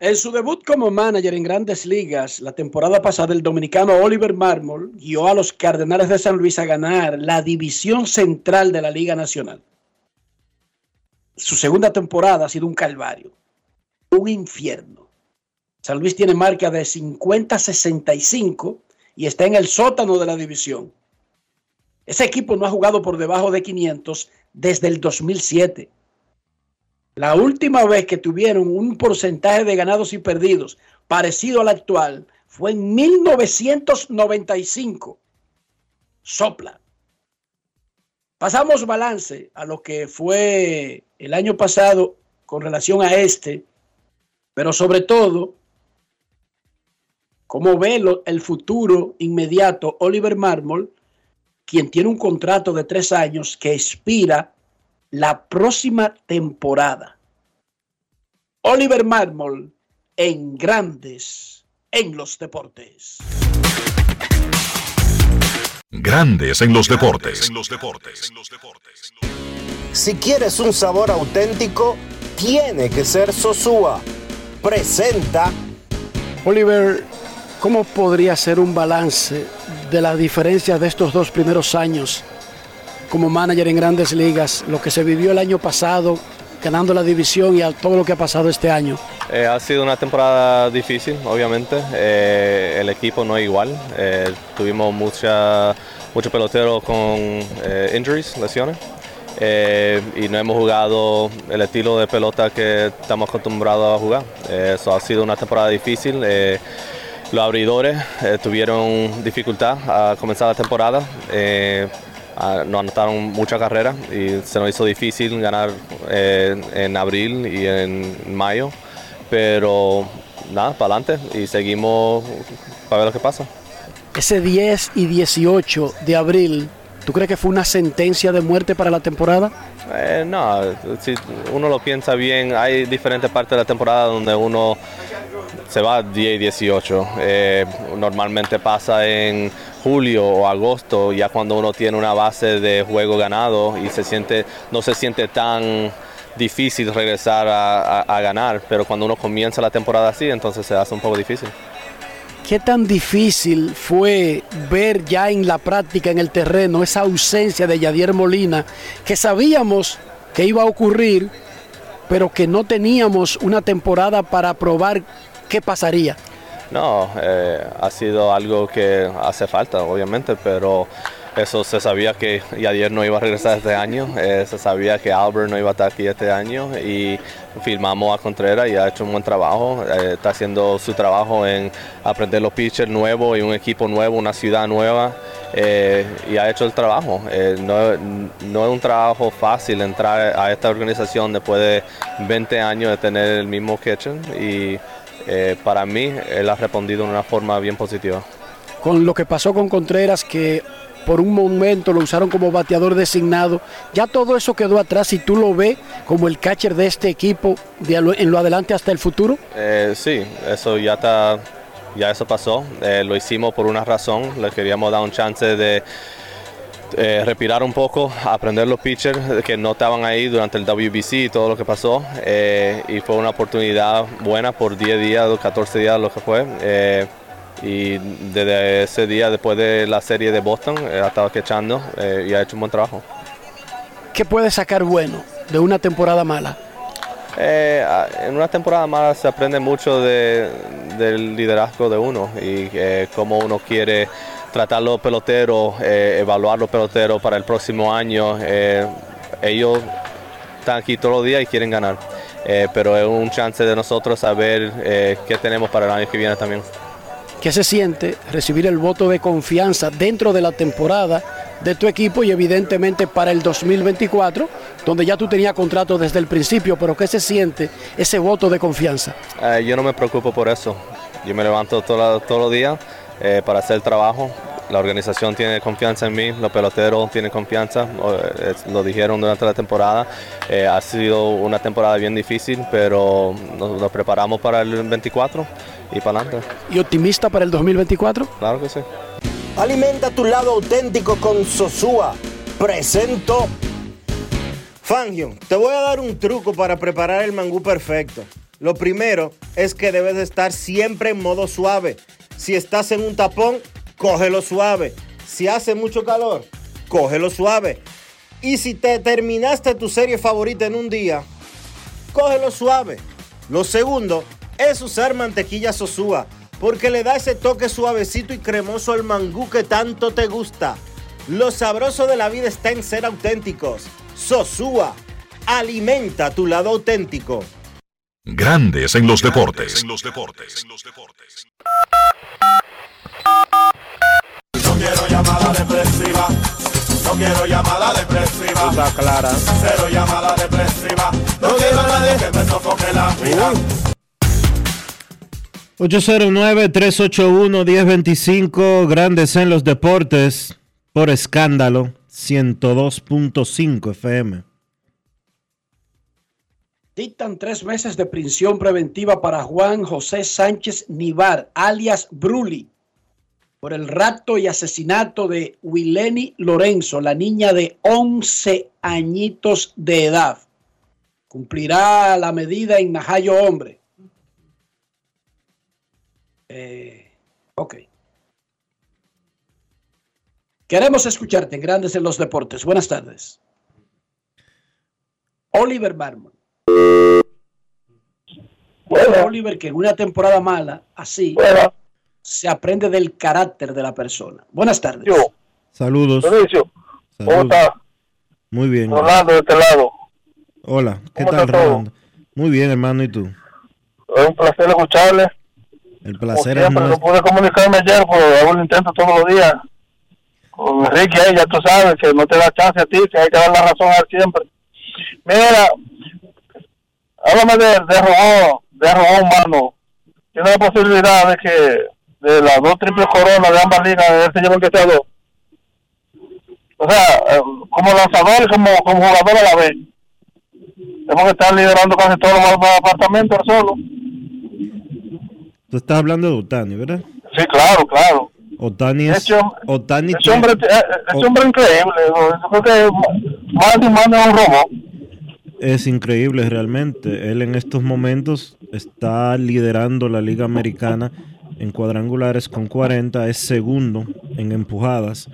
En su debut como manager en grandes ligas, la temporada pasada, el dominicano Oliver Marmol guió a los Cardenales de San Luis a ganar la división central de la Liga Nacional. Su segunda temporada ha sido un calvario, un infierno. San Luis tiene marca de 50-65 y está en el sótano de la división. Ese equipo no ha jugado por debajo de 500 desde el 2007. La última vez que tuvieron un porcentaje de ganados y perdidos parecido al actual fue en 1995. Sopla. Pasamos balance a lo que fue el año pasado con relación a este, pero sobre todo, cómo ve el futuro inmediato Oliver Marmol, quien tiene un contrato de tres años que expira la próxima temporada. Oliver Marmol en Grandes en los Deportes. Grandes en los deportes. Si quieres un sabor auténtico, tiene que ser Sosúa. Presenta. Oliver, ¿cómo podría ser un balance de las diferencias de estos dos primeros años como manager en grandes ligas, lo que se vivió el año pasado, ganando la división y a todo lo que ha pasado este año? Eh, ha sido una temporada difícil, obviamente. Eh, el equipo no es igual. Eh, tuvimos mucha, muchos peloteros con injuries, lesiones. y no hemos jugado el estilo de pelota que estamos acostumbrados a jugar. Eso ha sido una temporada difícil. los abridores tuvieron dificultad a comenzar la temporada Ah, nos anotaron mucha carrera y se nos hizo difícil ganar eh, en abril y en mayo, pero nada, para adelante y seguimos para ver lo que pasa. Ese 10 y 18 de abril, ¿tú crees que fue una sentencia de muerte para la temporada? Eh, no, si uno lo piensa bien, hay diferentes partes de la temporada donde uno se va 10 y 18. Eh, normalmente pasa en julio o agosto, ya cuando uno tiene una base de juego ganado y se siente, no se siente tan difícil regresar a, a ganar, pero cuando uno comienza la temporada así, entonces se hace un poco difícil. ¿Qué tan difícil fue ver ya en la práctica, en el terreno, esa ausencia de Yadier Molina, que sabíamos que iba a ocurrir, pero que no teníamos una temporada para probar qué pasaría? No, eh, ha sido algo que hace falta, obviamente, pero eso se sabía que Yadier no iba a regresar este año, eh, se sabía que Albert no iba a estar aquí este año y filmamos a Contreras y ha hecho un buen trabajo, eh, está haciendo su trabajo en aprender los pitchers nuevos y un equipo nuevo, una ciudad nueva y ha hecho el trabajo. No, no, es un trabajo fácil entrar a esta organización después de 20 años de tener el mismo kitchen y eh, para mí él ha respondido de una forma bien positiva. Con lo que pasó con Contreras, que por un momento lo usaron como bateador designado, ya todo eso quedó atrás y tú lo ves como el catcher de este equipo en lo adelante hasta el futuro. Eh, sí, eso ya está, ya eso pasó. Eh, lo hicimos por una razón, le queríamos dar un chance de eh, respirar un poco, aprender los pitchers que no estaban ahí durante el WBC y todo lo que pasó. Eh, y fue una oportunidad buena por 10 días, 14 días, lo que fue. Eh, y desde ese día, después de la serie de Boston, ha estado quechando y ha hecho un buen trabajo. ¿Qué puede sacar bueno de una temporada mala? en una temporada mala se aprende mucho del liderazgo de uno y cómo uno quiere tratar los peloteros, eh, evaluar los peloteros para el próximo año. Eh, ellos están aquí todos los días y quieren ganar, eh, pero es un chance de nosotros saber qué tenemos para el año que viene también. ¿Qué se siente recibir el voto de confianza dentro de la temporada de tu equipo y evidentemente para el 2024, donde ya tú tenías contrato desde el principio, pero qué se siente ese voto de confianza? yo no me preocupo por eso. Yo me levanto todos los días eh, para hacer el trabajo. La organización tiene confianza en mí, los peloteros tienen confianza, eh, lo dijeron durante la temporada. Eh, ha sido una temporada bien difícil, pero nos, preparamos para el 24 y para adelante. ¿Y optimista para el 2024? Claro que sí. Alimenta tu lado auténtico con Sosúa. Presento. Fangio, te voy a dar un truco para preparar el mangú perfecto. Lo primero es que debes estar siempre en modo suave si estás en un tapón, cógelo suave. Si hace mucho calor, cógelo suave. Y si te terminaste tu serie favorita en un día, cógelo suave. Lo segundo es usar mantequilla Sosúa, porque le da ese toque suavecito y cremoso al mangú que tanto te gusta. Lo sabroso de la vida está en ser auténticos. Sosúa, alimenta tu lado auténtico. Grandes en los deportes. En los deportes. No quiero llamada depresiva. No quiero llamada depresiva. Está clara. Cero llamada depresiva. No quiero a nadie que me sofoque la vida. 809-381-1025, Grandes en los Deportes, por escándalo, 102.5 FM. Dictan tres meses de prisión preventiva para Juan José Sánchez Nivar, alias Bruli, por el rapto y asesinato de Wileni Lorenzo, la niña de 11 añitos de edad. Cumplirá la medida en Najayo Hombre. Eh, ok. Queremos escucharte en Grandes en los Deportes. Buenas tardes. Oliver Barman. Oliver, que en una temporada mala, así, se aprende del carácter de la persona. Buenas tardes. Saludos. ¿Cómo está? Muy bien. Rolando de este lado. Hola, ¿qué tal, Rolando? Muy bien, hermano, ¿y tú? Es un placer escucharle. El placer es nuestro. No pude comunicarme ayer, pero hago un intento todos los días. Con Enrique, ya tú sabes que no te da chance a ti, que hay que dar la razón a él siempre. Mira, háblame de, de robo, de robo humano. Tiene la posibilidad de que de las dos triples coronas de ambas ligas, de este lleven que sea dos. O sea, eh, como lanzador y como, como jugador a la vez. Tenemos que estar liderando casi todos los apartamentos solo. Tú estás hablando de Otani, ¿verdad? Sí, claro, claro. Otani es... Ese, Otani ese hombre, ese hombre increíble. Yo creo que más y más es un robot. es increíble realmente. Él en estos momentos está liderando la Liga Americana en cuadrangulares con 40, es segundo en empujadas.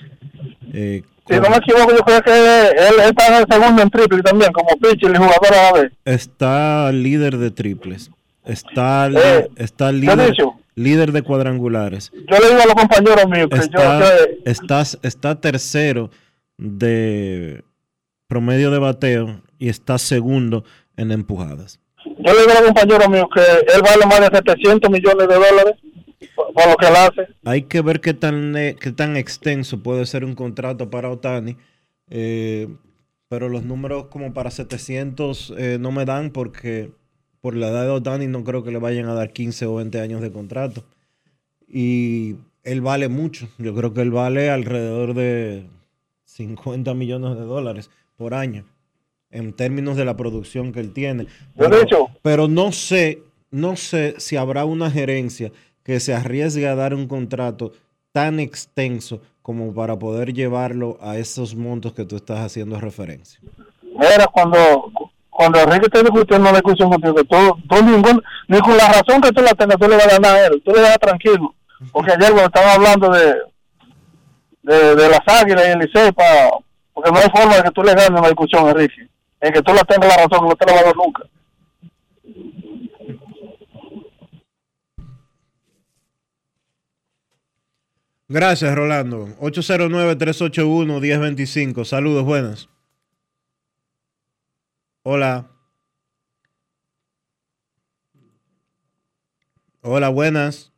Eh, Si no me equivoco, yo creo que él está en el segundo en triple también, como pitcher y jugador a la vez. está líder de triples, está, Eh, está ¿qué líder, líder de cuadrangulares. Yo le digo a los compañeros míos que Está, yo, que estás- está tercero de promedio de bateo y está segundo en empujadas. yo le digo a los compañeros míos que él vale más de 700 millones de dólares por, por lo que él hace. Hay que ver qué tan, eh, qué tan extenso puede ser un contrato para Otani. eh, pero los números como para 700 eh, no me dan porque por la edad de Otani no creo que le vayan a dar 15 o 20 años de contrato. Y él vale mucho. Yo creo que él vale alrededor de 50 millones de dólares por año en términos de la producción que él tiene. Pero, pero no sé, no sé si habrá una gerencia que se arriesgue a dar un contrato tan extenso como para poder llevarlo a esos montos que tú estás haciendo referencia. Mira, cuando, cuando Enrique esté discutiendo una discusión contigo, tú, tú ningún, ni con la razón que tú la tengas, tú le vas a ganar a él, tú le vas tranquilo. Porque ayer cuando estaban hablando de, de, las águilas y el Licey, pa- porque no hay forma de que tú le ganes una discusión a Enrique. En que tú la tengas la razón, no te la vas a dar nunca. Gracias, Rolando. 809-381-1025. Saludos, buenas. Hola. Hola, buenas.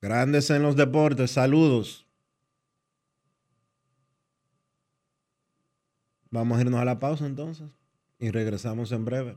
Grandes en los deportes. Saludos. Vamos a irnos a la pausa entonces y regresamos en breve.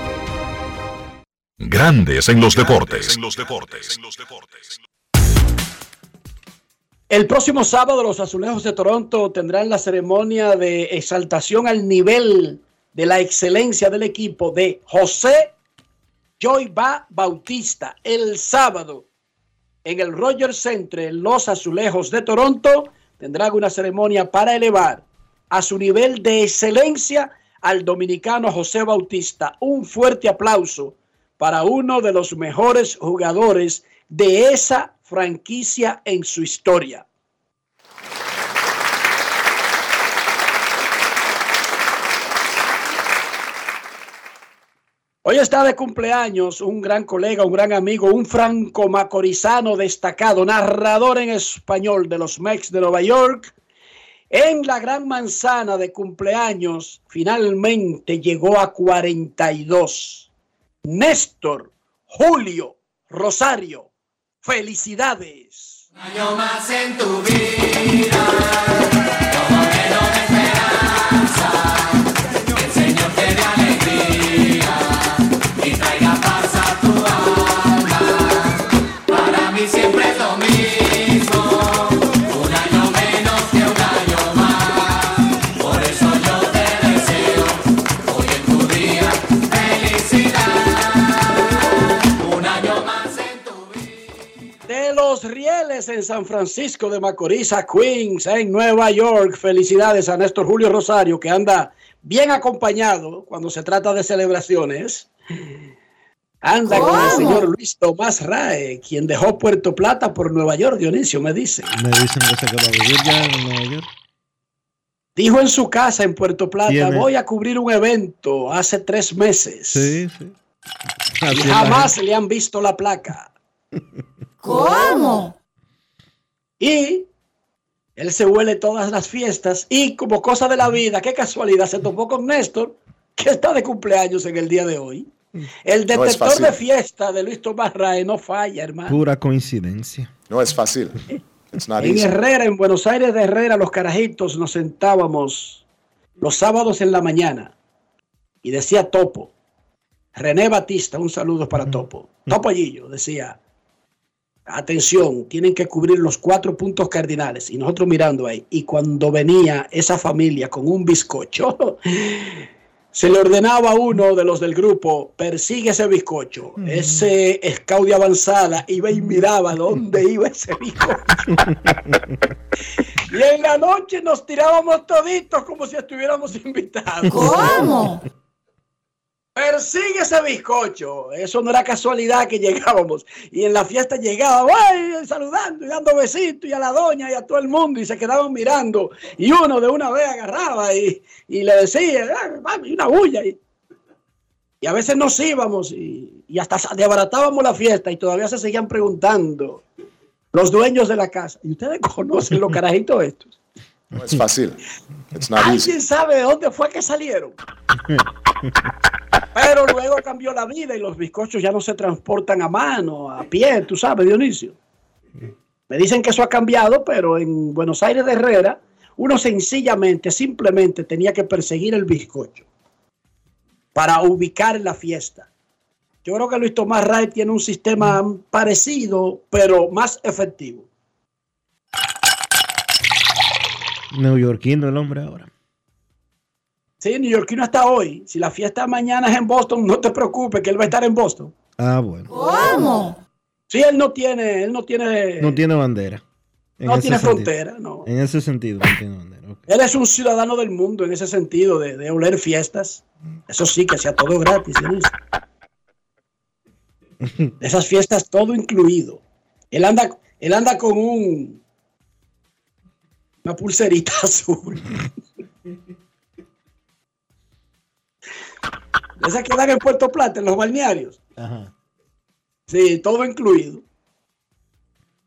Grandes en los deportes. El próximo sábado los Azulejos de Toronto tendrán la ceremonia de exaltación al nivel de la excelencia del equipo de José Joyba Bautista el sábado en el Rogers Centre. Los Azulejos de Toronto tendrán una ceremonia para elevar a su nivel de excelencia al dominicano José Bautista. Un fuerte aplauso para uno de los mejores jugadores de esa franquicia en su historia. Hoy está de cumpleaños un gran colega, un gran amigo, un franco macorizano destacado, narrador en español de los Mex de Nueva York. En la gran manzana de cumpleaños, finalmente llegó a 42. Néstor Julio Rosario, felicidades. Rieles en San Francisco de Macorís a Queens, en Nueva York. Felicidades a Néstor Julio Rosario, que anda bien acompañado cuando se trata de celebraciones. Anda con el señor Luis Tomás Rae, quien dejó Puerto Plata por Nueva York, Dionisio, me dice. Me dicen que se quedó a vivir ya en Nueva York. Dijo en su casa en Puerto Plata, Tiene- voy a cubrir un evento hace tres meses. Sí, sí. Así jamás le han visto la placa. [LAUGHS] ¿Cómo? Y él se huele todas las fiestas y como cosa de la vida, qué casualidad, se topó con Néstor, que está de cumpleaños en el día de hoy. El detector de fiesta de Luis Tomás Rae no falla, hermano. Pura coincidencia. No es fácil. It's not En. Herrera, en Buenos Aires de Herrera, los carajitos nos sentábamos los sábados en la mañana y decía Topo, René Batista, un saludo para Topo. Topo Allillo decía, atención, tienen que cubrir los cuatro puntos cardinales y nosotros mirando ahí. Y cuando venía esa familia con un bizcocho, [LAUGHS] se le ordenaba a uno de los del grupo, persigue ese bizcocho. Ese scout de avanzada iba y miraba dónde [LAUGHS] iba ese bizcocho. [LAUGHS] Y en la noche nos tirábamos toditos como si estuviéramos invitados. ¿Cómo? Persigue ese bizcocho. Eso no era casualidad que llegábamos. Y en la fiesta llegaba, ¡ay! saludando y dando besitos y a la doña y a todo el mundo. Y se quedaban mirando. Y uno de una vez agarraba y, y le decía, "Ah, mami, una bulla. Y, y a veces nos íbamos y, y hasta desbaratábamos la fiesta y todavía se seguían preguntando los dueños de la casa. ¿Y ustedes conocen los carajitos estos? No es fácil. Easy. ¿Alguien sabe de dónde fue que salieron? [LAUGHS] Pero luego cambió la vida y los bizcochos ya no se transportan a mano, a pie, tú sabes, Dionisio. Me dicen que eso ha cambiado, pero en Buenos Aires de Herrera, uno sencillamente, simplemente tenía que perseguir el bizcocho para ubicar la fiesta. Yo creo que Luis Tomás Ray tiene un sistema parecido, pero más efectivo. Neoyorquino el hombre ahora. Sí, neoyorquino hasta hoy. Si la fiesta mañana es en Boston, no te preocupes que él va a estar en Boston. Ah, bueno. ¿Cómo? Sí, él no tiene, él no tiene, No tiene bandera. No tiene sentido. frontera, no. En ese sentido, no tiene bandera. Él es un ciudadano del mundo en ese sentido de, de oler fiestas. Eso sí, que sea todo gratis. Dionisio. [LAUGHS] Esas fiestas todo incluido. Él anda, él anda con un una pulserita [LAUGHS] azul. Esas que dan en Puerto Plata, en los balnearios. Ajá. Sí, todo incluido.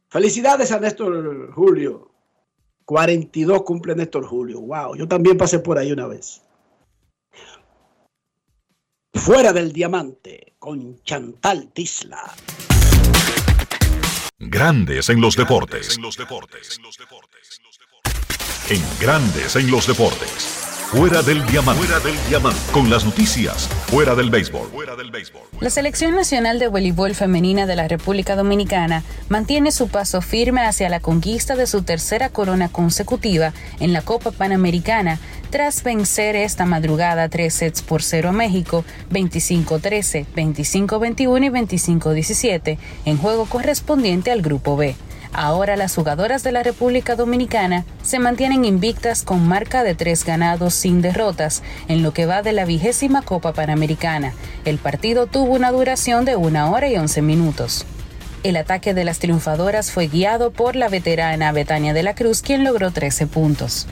Felicidades a Néstor Julio. 42 cumple Néstor Julio. Wow, yo también pasé por ahí una vez. Fuera del diamante con Chantal Tisla. Grandes en los deportes. En Grandes en los deportes. Fuera del diamante. Fuera del diamante. Con las noticias. Fuera del béisbol. La Selección Nacional de Voleibol Femenina de la República Dominicana mantiene su paso firme hacia la conquista de su tercera corona consecutiva en la Copa Panamericana tras vencer esta madrugada tres sets por cero a México, 25-13, 25-21 y 25-17, en juego correspondiente al Grupo B. Ahora las jugadoras de la República Dominicana se mantienen invictas con marca de tres ganados sin derrotas en lo que va de la vigésima Copa Panamericana. El partido tuvo una duración de una hora y once minutos. El ataque de las triunfadoras fue guiado por la veterana Betania de la Cruz, quien logró 13 puntos.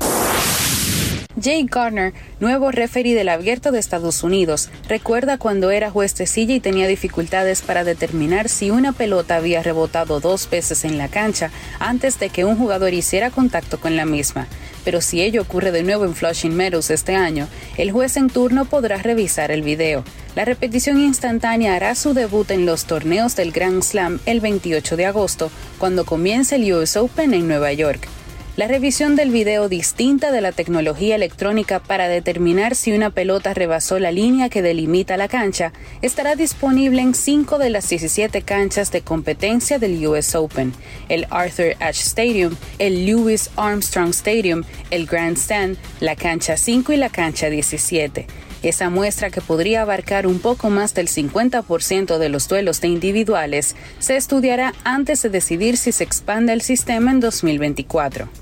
Jay Garner, nuevo referee del Abierto de Estados Unidos, recuerda cuando era juez de silla y tenía dificultades para determinar si una pelota había rebotado dos veces en la cancha antes de que un jugador hiciera contacto con la misma. Pero si ello ocurre de nuevo en Flushing Meadows este año, el juez en turno podrá revisar el video. La repetición instantánea hará su debut en los torneos del Grand Slam el 28 de agosto, cuando comience el US Open en Nueva York. La revisión del video distinta de la tecnología electrónica para determinar si una pelota rebasó la línea que delimita la cancha estará disponible en 5 de las 17 canchas de competencia del US Open, el Arthur Ashe Stadium, el Louis Armstrong Stadium, el Grandstand, la cancha 5 y la cancha 17. Esa muestra que podría abarcar un poco más del 50% de los duelos de individuales se estudiará antes de decidir si se expande el sistema en 2024.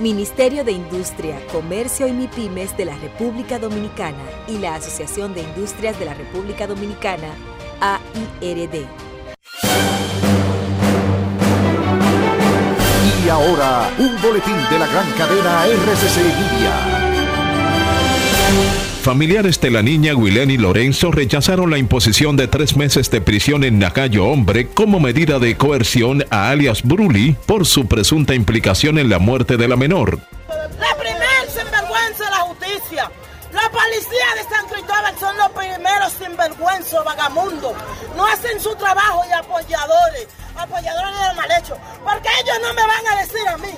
Ministerio de Industria, Comercio y MIPIMES de la República Dominicana y la Asociación de Industrias de la República Dominicana, AIRD. Y ahora, un boletín de la gran cadena RCC Media. Familiares de la niña Wileni Lorenzo rechazaron la imposición de tres meses de prisión en Nacayo Hombre como medida de coerción a alias Bruli por su presunta implicación en la muerte de la menor. La primer sinvergüenza de la justicia. La policía de San Cristóbal son los primeros sinvergüenzos vagamundos. No hacen su trabajo y apoyadores, apoyadores del mal hecho. Porque ellos no me van a decir a mí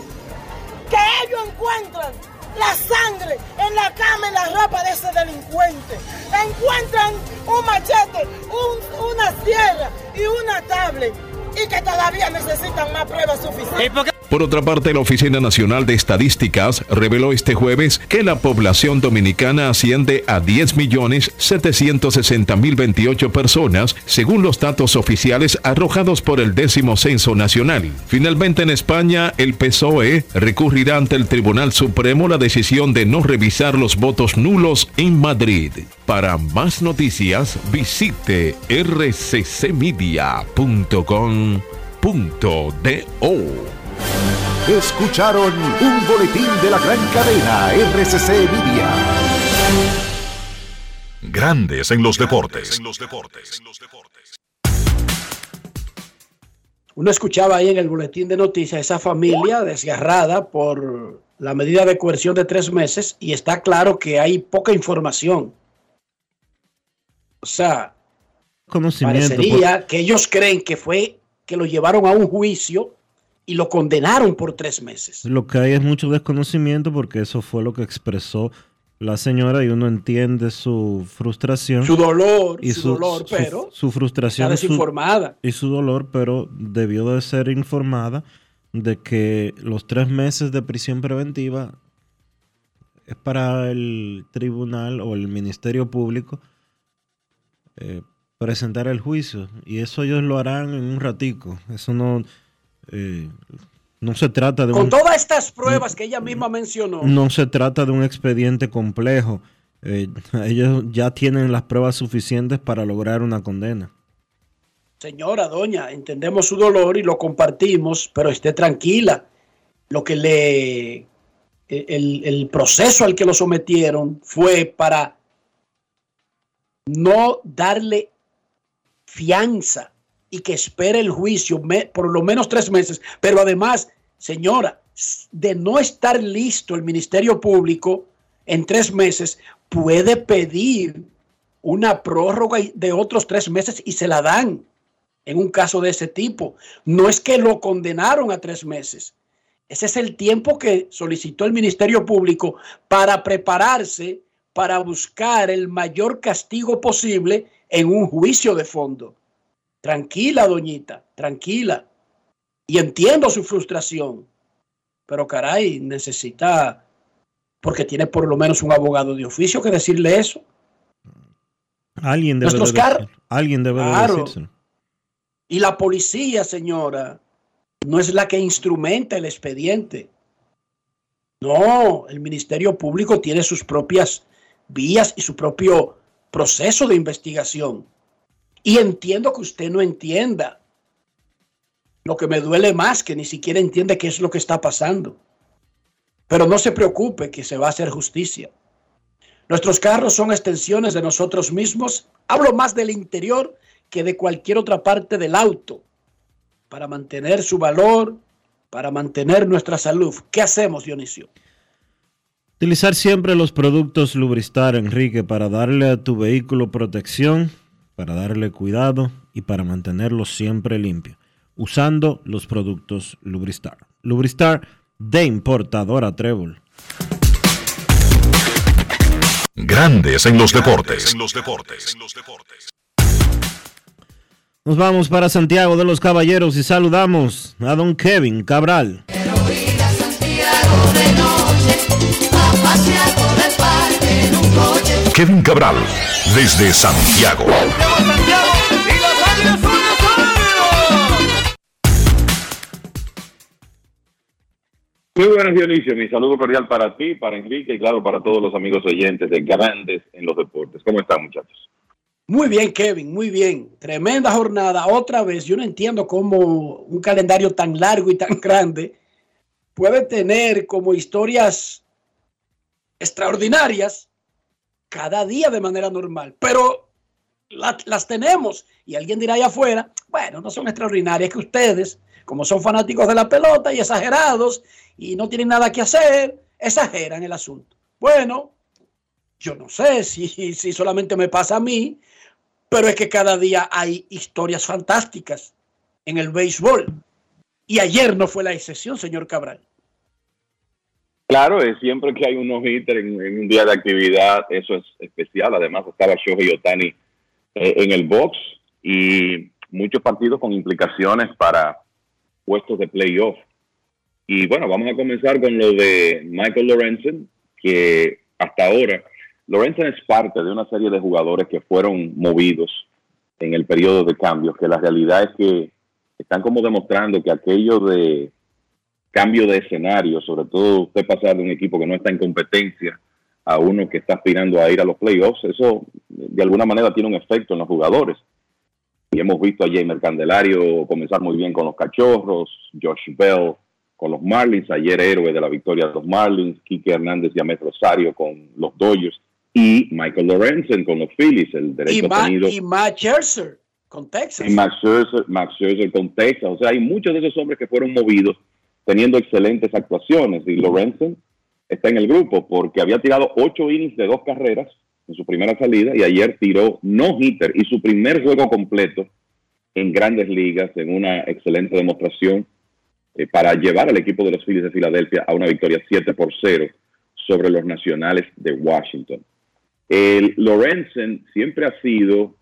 que ellos encuentran la sangre en la cama, en la ropa de ese delincuente. Encuentran un machete, un- una sierra y una tablet y que todavía necesitan más pruebas suficientes. Otra parte, la Oficina Nacional de Estadísticas reveló este jueves que la población dominicana asciende a 10.760.028 personas, según los datos oficiales arrojados por el décimo censo nacional. Finalmente, en España, el PSOE recurrirá ante el Tribunal Supremo la decisión de no revisar los votos nulos en Madrid. Para más noticias, visite rccmedia.com.do. Escucharon un boletín de la gran cadena RCC Media. Grandes en los deportes. Uno escuchaba ahí en el boletín de noticias esa familia desgarrada por la medida de coerción de tres meses y está claro que hay poca información. O sea, Conocimiento. parecería que ellos creen que fue que lo llevaron a un juicio y lo condenaron por tres meses. Lo que hay es mucho desconocimiento porque eso fue lo que expresó la señora y uno entiende su frustración. Su dolor, y su dolor, pero su frustración está desinformada. y su dolor, pero debió de ser informada de que los tres meses de prisión preventiva es para el tribunal o el ministerio público eh, presentar el juicio y eso ellos lo harán en un ratico. Eso no eh, no se trata de Con un todas estas pruebas que ella misma mencionó, no se trata de un expediente complejo. Eh, [LAUGHS] ellos ya tienen las pruebas suficientes para lograr una condena. señora, doña, entendemos su dolor y lo compartimos, pero esté tranquila. Lo que le. El, el proceso al que lo sometieron fue para no darle fianza y que espere el juicio me- por lo menos tres meses. Pero además, señora, de no estar listo el Ministerio Público en tres meses, puede pedir una prórroga de otros tres meses y se la dan en un caso de ese tipo. No es que lo condenaron a tres meses. Ese es el tiempo que solicitó el Ministerio Público para prepararse para buscar el mayor castigo posible en un juicio de fondo. Tranquila, doñita, tranquila. Y entiendo su frustración, pero caray, necesita, porque tiene por lo menos un abogado de oficio que decirle eso. Alguien debe, Nuestros de, alguien debe de Claro. decírselo. Y la policía, señora, no es la que instrumenta el expediente. No, el Ministerio Público tiene sus propias vías y su propio proceso de investigación. Y entiendo que usted no entienda. Lo que me duele más que ni siquiera entiende qué es lo que está pasando. Pero no se preocupe que se va a hacer justicia. Nuestros carros son extensiones de nosotros mismos. Hablo más del interior que de cualquier otra parte del auto. Para mantener su valor, para mantener nuestra salud. ¿Qué hacemos, Dionisio? Utilizar siempre los productos Lubristar, Enrique, para darle a tu vehículo protección, para darle cuidado y para mantenerlo siempre limpio. Usando los productos Lubristar. Lubristar de importadora Trébol. Grandes en los deportes. Nos vamos para Santiago de los Caballeros y saludamos a don Kevin Cabral. Kevin Cabral, desde Santiago. Muy buenas, Dionisio. Mi saludo cordial para ti, para Enrique y, claro, para todos los amigos oyentes de Grandes en los Deportes. ¿Cómo están, muchachos? Muy bien, Kevin, muy bien. Tremenda jornada. Otra vez, yo no entiendo cómo un calendario tan largo y tan grande puede tener como historias extraordinarias cada día de manera normal. Pero la- las tenemos. Y alguien dirá allá afuera, bueno, no son extraordinarias, que ustedes, como son fanáticos de la pelota y exagerados y no tienen nada que hacer, exageran el asunto. Bueno, yo no sé si, si solamente me pasa a mí, pero es que cada día hay historias fantásticas en el béisbol. Y ayer no fue la excepción, señor Cabral. Claro, es siempre que hay un no-hitter en, un día de actividad, eso es especial. Además, estaba Shohei Otani eh, en el box y muchos partidos con implicaciones para puestos de playoff. Y bueno, vamos a comenzar con lo de Michael Lorenzen, que hasta ahora, Lorenzen es parte de una serie de jugadores que fueron movidos en el periodo de cambios, que la realidad es que están como demostrando que aquello de cambio de escenario, sobre todo usted pasar de un equipo que no está en competencia a uno que está aspirando a ir a los playoffs, eso de alguna manera tiene un efecto en los jugadores. Y hemos visto a Jamer Candelario comenzar muy bien con los Cachorros, Josh Bell con los Marlins, ayer héroe de la victoria de los Marlins, Kike Hernández y Amet Rosario con los Dodgers y Michael Lorenzen con los Phillies, el Y, derecho Ma- tenido y Matt Scherzer con Texas. y Max Scherzer, Max Scherzer con Texas. O sea, hay muchos de esos hombres que fueron movidos teniendo excelentes actuaciones. Y Lorenzen está en el grupo porque había tirado ocho innings de dos carreras en su primera salida y ayer tiró no hitter y su primer juego completo en grandes ligas en una excelente demostración eh, para llevar al equipo de los Phillies de Filadelfia a una victoria 7 por 0 sobre los nacionales de Washington. El Lorenzen siempre ha sido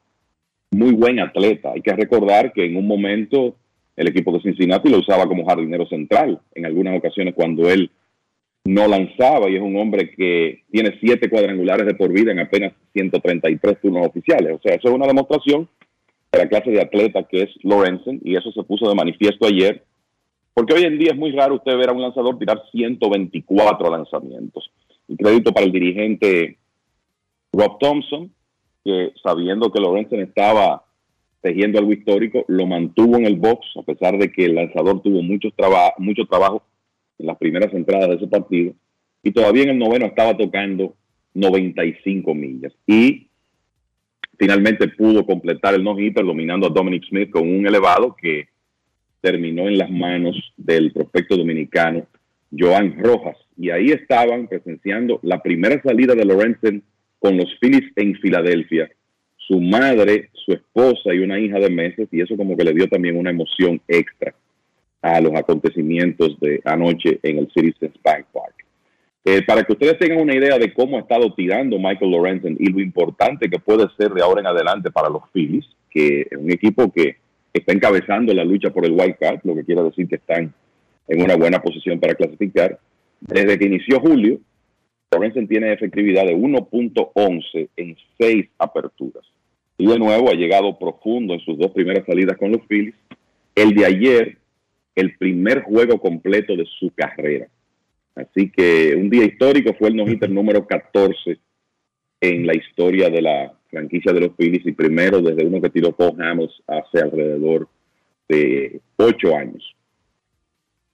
muy buen atleta. Hay que recordar que en un momento el equipo de Cincinnati lo usaba como jardinero central en algunas ocasiones cuando él no lanzaba y es un hombre que tiene siete cuadrangulares de por vida en apenas 133 turnos oficiales. O sea, eso es una demostración de la clase de atleta que es Lorenzen y eso se puso de manifiesto ayer porque hoy en día es muy raro usted ver a un lanzador tirar 124 lanzamientos. Y crédito para el dirigente Rob Thompson, que sabiendo que Lorenzen estaba tejiendo algo histórico, lo mantuvo en el box, a pesar de que el lanzador tuvo mucho, traba mucho trabajo en las primeras entradas de ese partido, y todavía en el noveno estaba tocando 95 millas. Y finalmente pudo completar el no-hitter dominando a Dominic Smith con un elevado que terminó en las manos del prospecto dominicano Joan Rojas. Y ahí estaban presenciando la primera salida de Lorenzen con los Phillies en Filadelfia. Su madre, su esposa y una hija de meses, y eso como que le dio también una emoción extra a los acontecimientos de anoche en el Citizens Bank Park. Eh, para que ustedes tengan una idea de cómo ha estado tirando Michael Lorenzen y lo importante que puede ser de ahora en adelante para los Phillies, que es un equipo que está encabezando la lucha por el wild card, lo que quiere decir que están en una buena posición para clasificar. Desde que inició julio, Lorenzen tiene efectividad de 1.11 en seis aperturas. Y de nuevo ha llegado profundo en sus dos primeras salidas con los Phillies. El de ayer, el primer juego completo de su carrera. Así que un día histórico fue el no-hitter número 14 en la historia de la franquicia de los Phillies y primero desde uno que tiró Paul Hamels hace alrededor de ocho años.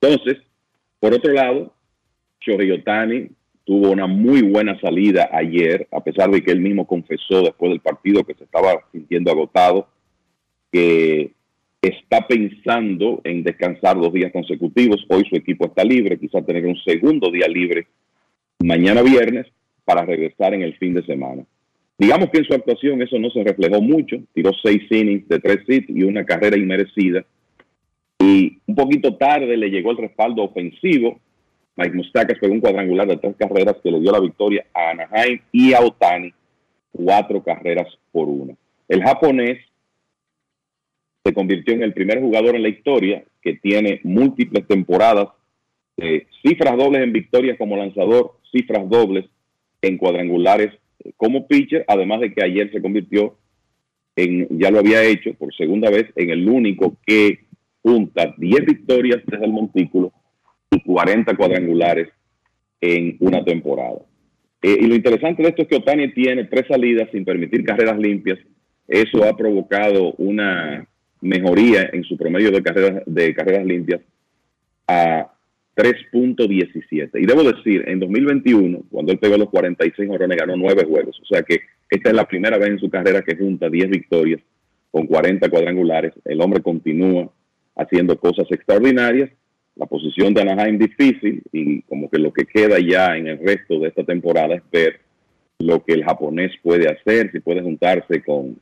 Entonces, por otro lado, Shohei Otani tuvo una muy buena salida ayer, a pesar de que él mismo confesó después del partido que se estaba sintiendo agotado, que está pensando en descansar dos días consecutivos. Hoy su equipo está libre, quizás tener un segundo día libre mañana viernes para regresar en el fin de semana. Digamos que en su actuación eso no se reflejó mucho, tiró seis innings de tres hits y una carrera inmerecida. Y un poquito tarde le llegó el respaldo ofensivo. Mike Mustakas fue un cuadrangular de tres carreras que le dio la victoria a Anaheim y a Otani, cuatro carreras por una. El japonés se convirtió en el primer jugador en la historia que tiene múltiples temporadas, de cifras dobles en victorias como lanzador, cifras dobles en cuadrangulares como pitcher, además de que ayer se convirtió en, ya lo había hecho por segunda vez, en el único que junta 10 victorias desde el montículo y 40 cuadrangulares en una temporada. Eh, y lo interesante de esto es que Otani tiene tres salidas sin permitir carreras limpias. Eso ha provocado una mejoría en su promedio de carreras, de carreras limpias a 3.17. Y debo decir, en 2021, cuando él pegó los 46 jorrones, ganó 9 juegos. O sea que esta es la primera vez en su carrera que junta 10 victorias con 40 cuadrangulares. El hombre continúa haciendo cosas extraordinarias. La posición de Anaheim difícil y como que lo que queda ya en el resto de esta temporada es ver lo que el japonés puede hacer, si puede juntarse con,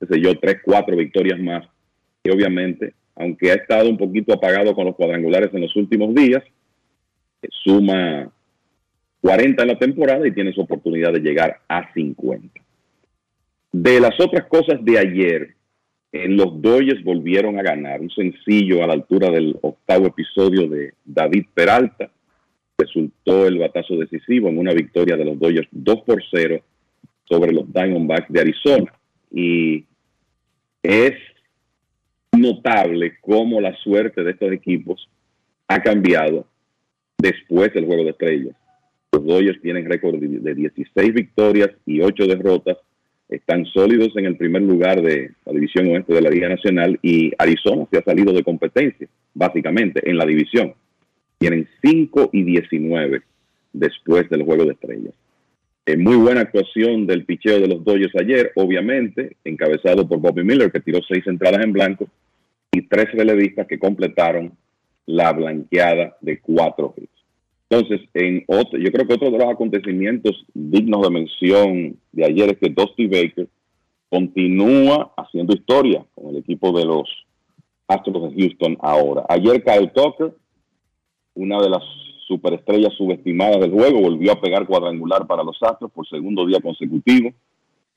qué sé yo, tres, cuatro victorias más. Y obviamente aunque ha estado un poquito apagado con los cuadrangulares en los últimos días, suma 40 en la temporada y tiene su oportunidad de llegar a 50. De las otras cosas de ayer, en los Dodgers volvieron a ganar un sencillo a la altura del octavo episodio de David Peralta. Resultó el batazo decisivo en una victoria de los Dodgers 2 por 0 sobre los Diamondbacks de Arizona. Y es notable cómo la suerte de estos equipos ha cambiado después del juego de estrellas. Los Dodgers tienen récord de 16 victorias y 8 derrotas. Están sólidos en el primer lugar de la división oeste de la Liga Nacional y Arizona se ha salido de competencia, básicamente, en la división. Tienen 5 y 19 después del juego de estrellas. Eh, muy buena actuación del picheo de los Dodgers ayer, obviamente, encabezado por Bobby Miller, que tiró seis entradas en blanco, y tres relevistas que completaron la blanqueada de cuatro hits. Entonces, en otro, yo creo que otro de los acontecimientos dignos de mención de ayer es que Dusty Baker continúa haciendo historia con el equipo de los Astros de Houston ahora. Ayer Kyle Tucker, una de las superestrellas subestimadas del juego, volvió a pegar cuadrangular para los Astros por segundo día consecutivo.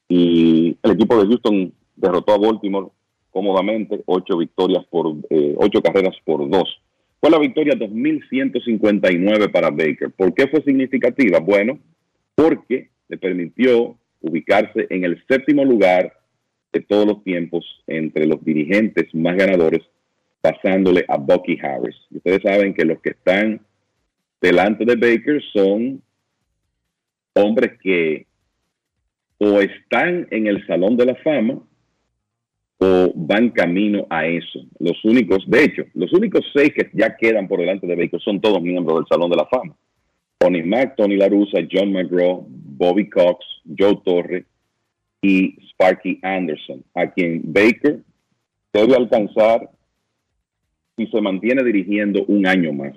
Y el equipo de Houston derrotó a Baltimore cómodamente, ocho victorias por, eh, ocho carreras por dos. Fue la victoria 2159 para Baker. ¿Por qué fue significativa? Bueno, porque le permitió ubicarse en el séptimo lugar de todos los tiempos entre los dirigentes más ganadores, pasándole a Bucky Harris. Ustedes saben que los que están delante de Baker son hombres que o están en el Salón de la Fama o van camino a eso. Los únicos, de hecho, los únicos seis que ya quedan por delante de Baker son todos miembros del Salón de la Fama. Tony Mack, Tony La Russa, John McGraw, Bobby Cox, Joe Torre y Sparky Anderson, a quien Baker debe alcanzar si se mantiene dirigiendo un año más.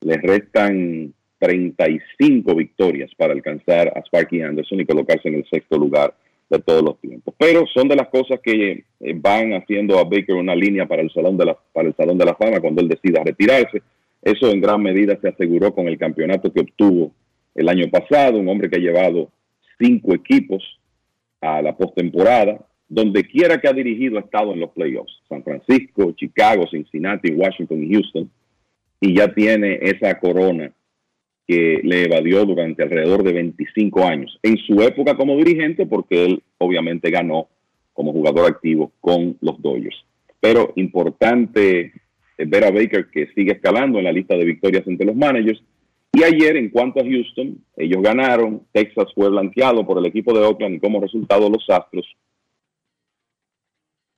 Le restan 35 victorias para alcanzar a Sparky Anderson y colocarse en el sexto lugar de todos los tiempos. Pero son de las cosas que eh, van haciendo a Baker una línea para el salón de la para el salón de la fama cuando él decida retirarse. Eso en gran medida se aseguró con el campeonato que obtuvo el año pasado, un hombre que ha llevado cinco equipos a la postemporada, donde quiera que ha dirigido ha estado en los playoffs, San Francisco, Chicago, Cincinnati, Washington y Houston, y ya tiene esa corona que le evadió durante alrededor de 25 años, en su época como dirigente, porque él obviamente ganó como jugador activo con los Dodgers. Pero importante eh, ver a Baker que sigue escalando en la lista de victorias entre los managers. Y ayer, en cuanto a Houston, ellos ganaron, Texas fue blanqueado por el equipo de Oakland y como resultado los Astros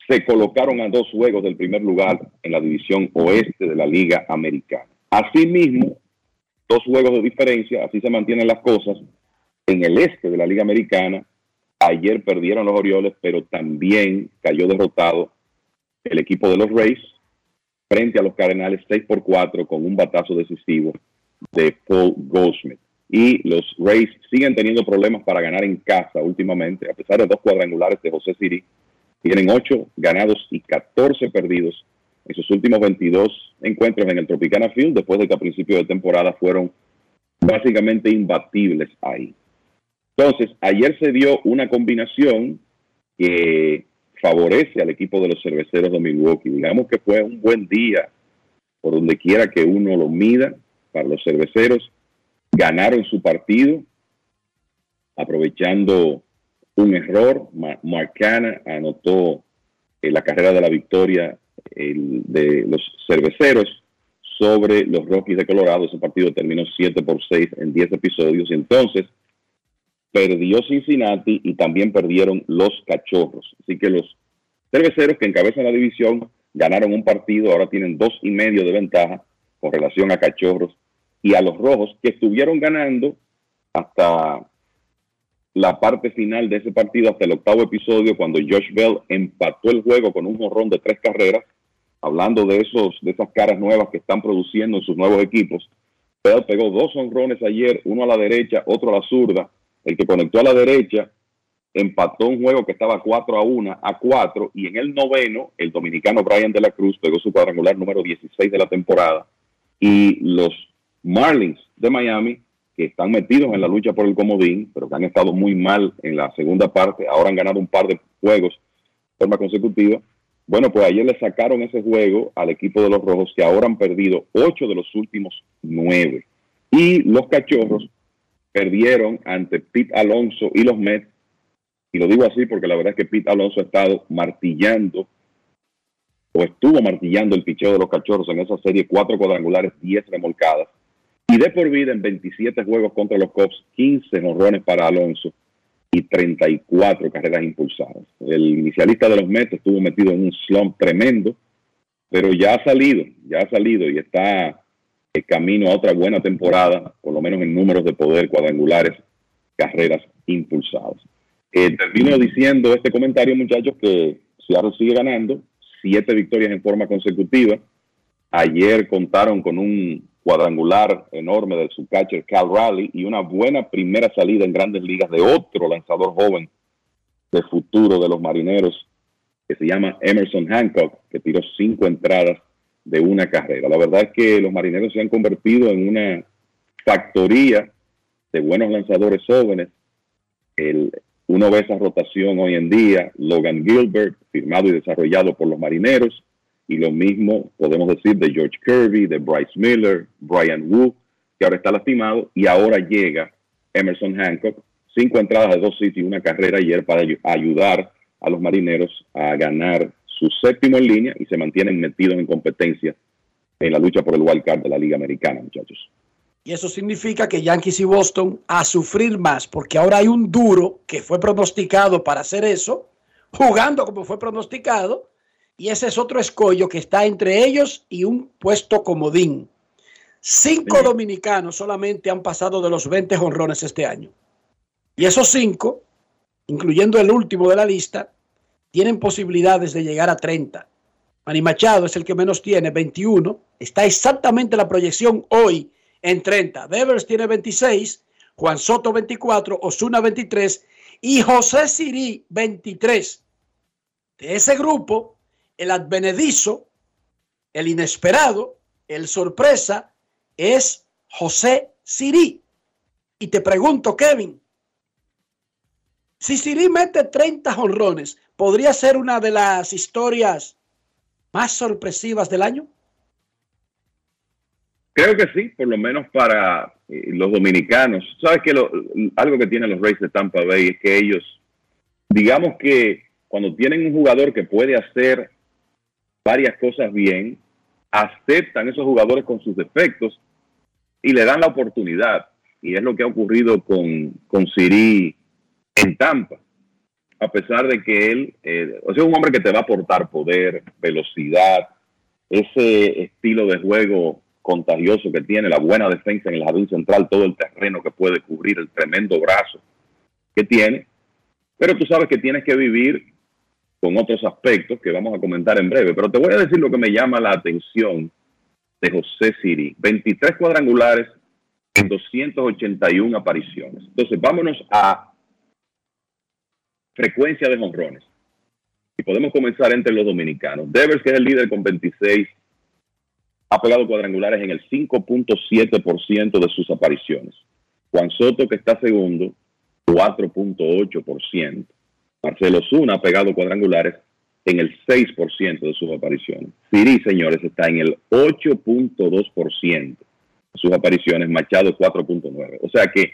se colocaron a dos juegos del primer lugar en la división oeste de la Liga Americana. Asimismo, dos juegos de diferencia, así se mantienen las cosas. En el este de la Liga Americana, ayer perdieron los Orioles, pero también cayó derrotado el equipo de los Rays frente a los Cardenales 6 por 4 con un batazo decisivo de Paul Goldschmidt. Y los Rays siguen teniendo problemas para ganar en casa últimamente, a pesar de dos cuadrangulares de José Siri. Tienen 8 ganados y 14 perdidos en sus últimos 22 encuentros en el Tropicana Field, después de que a principio de temporada fueron básicamente imbatibles ahí. Entonces, ayer se dio una combinación que favorece al equipo de los cerveceros de Milwaukee. Digamos que fue un buen día por donde quiera que uno lo mida para los cerveceros. Ganaron su partido aprovechando un error. Marcana anotó en la carrera de la victoria el, de los cerveceros sobre los Rockies de Colorado. Ese partido terminó 7 por 6 en 10 episodios y entonces perdió Cincinnati y también perdieron los Cachorros. Así que los cerveceros que encabezan la división ganaron un partido, ahora tienen dos y medio de ventaja con relación a Cachorros y a los Rojos que estuvieron ganando hasta la parte final de ese partido, hasta el octavo episodio, cuando Josh Bell empató el juego con un jorrón de tres carreras hablando de esos de esas caras nuevas que están produciendo en sus nuevos equipos. Bell pegó dos honrones ayer, uno a la derecha, otro a la zurda. El que conectó a la derecha empató un juego que estaba 4 a 1 a 4 y en el noveno el dominicano Brian de la Cruz pegó su cuadrangular número 16 de la temporada y los Marlins de Miami que están metidos en la lucha por el comodín, pero que han estado muy mal en la segunda parte, ahora han ganado un par de juegos de forma consecutiva, bueno, pues ayer le sacaron ese juego al equipo de los Rojos, que ahora han perdido ocho de los últimos nueve. Y los Cachorros perdieron ante Pete Alonso y los Mets. Y lo digo así porque la verdad es que Pete Alonso ha estado martillando, o estuvo martillando el picheo de los Cachorros en esa serie, cuatro cuadrangulares, diez remolcadas. Y de por vida en 27 juegos contra los Cubs, 15 honrones para Alonso y 34 carreras impulsadas. El inicialista de los Mets estuvo metido en un slump tremendo, pero ya ha salido, ya ha salido y está en camino a otra buena temporada, por lo menos en números de poder cuadrangulares, carreras impulsadas. Eh, termino diciendo este comentario, muchachos, que Seattle sigue ganando, siete victorias en forma consecutiva. Ayer contaron con un cuadrangular enorme de su catcher Cal Raleigh y una buena primera salida en grandes ligas de otro lanzador joven de futuro de los marineros que se llama Emerson Hancock, que tiró cinco entradas de una carrera. La verdad es que los marineros se han convertido en una factoría de buenos lanzadores jóvenes. Uno ve esa rotación hoy en día, Logan Gilbert, firmado y desarrollado por los marineros, y lo mismo podemos decir de George Kirby, de Bryce Miller, Brian Wu, que ahora está lastimado, y ahora llega Emerson Hancock, cinco entradas de dos sitios y una carrera ayer para ayudar a los marineros a ganar su séptimo en línea y se mantienen metidos en competencia en la lucha por el wild card de la Liga Americana, muchachos. Y eso significa que Yankees y Boston a sufrir más, porque ahora hay un duro que fue pronosticado para hacer eso, jugando como fue pronosticado, y ese es otro escollo que está entre ellos y un puesto comodín. Cinco dominicanos solamente han pasado de los 20 jonrones este año. Y esos cinco, incluyendo el último de la lista, tienen posibilidades de llegar a 30. Manny Machado es el que menos tiene, 21. Está exactamente la proyección hoy en 30. Devers tiene 26, Juan Soto 24, Osuna 23 y José Sirí 23. De ese grupo, el advenedizo, el inesperado, el sorpresa es José Sirí. Y te pregunto, Kevin, si Sirí mete 30 jonrones, ¿podría ser una de las historias más sorpresivas del año? Creo que sí, por lo menos para eh, los dominicanos. Sabes que lo- algo que tienen los Rays de Tampa Bay es que ellos, digamos que cuando tienen un jugador que puede hacer varias cosas bien, aceptan esos jugadores con sus defectos y le dan la oportunidad. Y es lo que ha ocurrido con, con Siri en Tampa. A pesar de que él, eh, es un hombre que te va a aportar poder, velocidad, ese estilo de juego contagioso que tiene, la buena defensa en el jardín central, todo el terreno que puede cubrir, el tremendo brazo que tiene. Pero tú sabes que tienes que vivir con otros aspectos que vamos a comentar en breve. Pero te voy a decir lo que me llama la atención de José Siri. 23 cuadrangulares en 281 apariciones. Entonces, vámonos a frecuencia de jonrones. Y podemos comenzar entre los dominicanos. Devers, que es el líder con 26, ha pegado cuadrangulares en el 5.7% de sus apariciones. Juan Soto, que está segundo, 4.8%. Marcelo Zuna ha pegado cuadrangulares en el 6% de sus apariciones. Siri, señores, está en el 8.2% de sus apariciones, Machado 4.9%. O sea que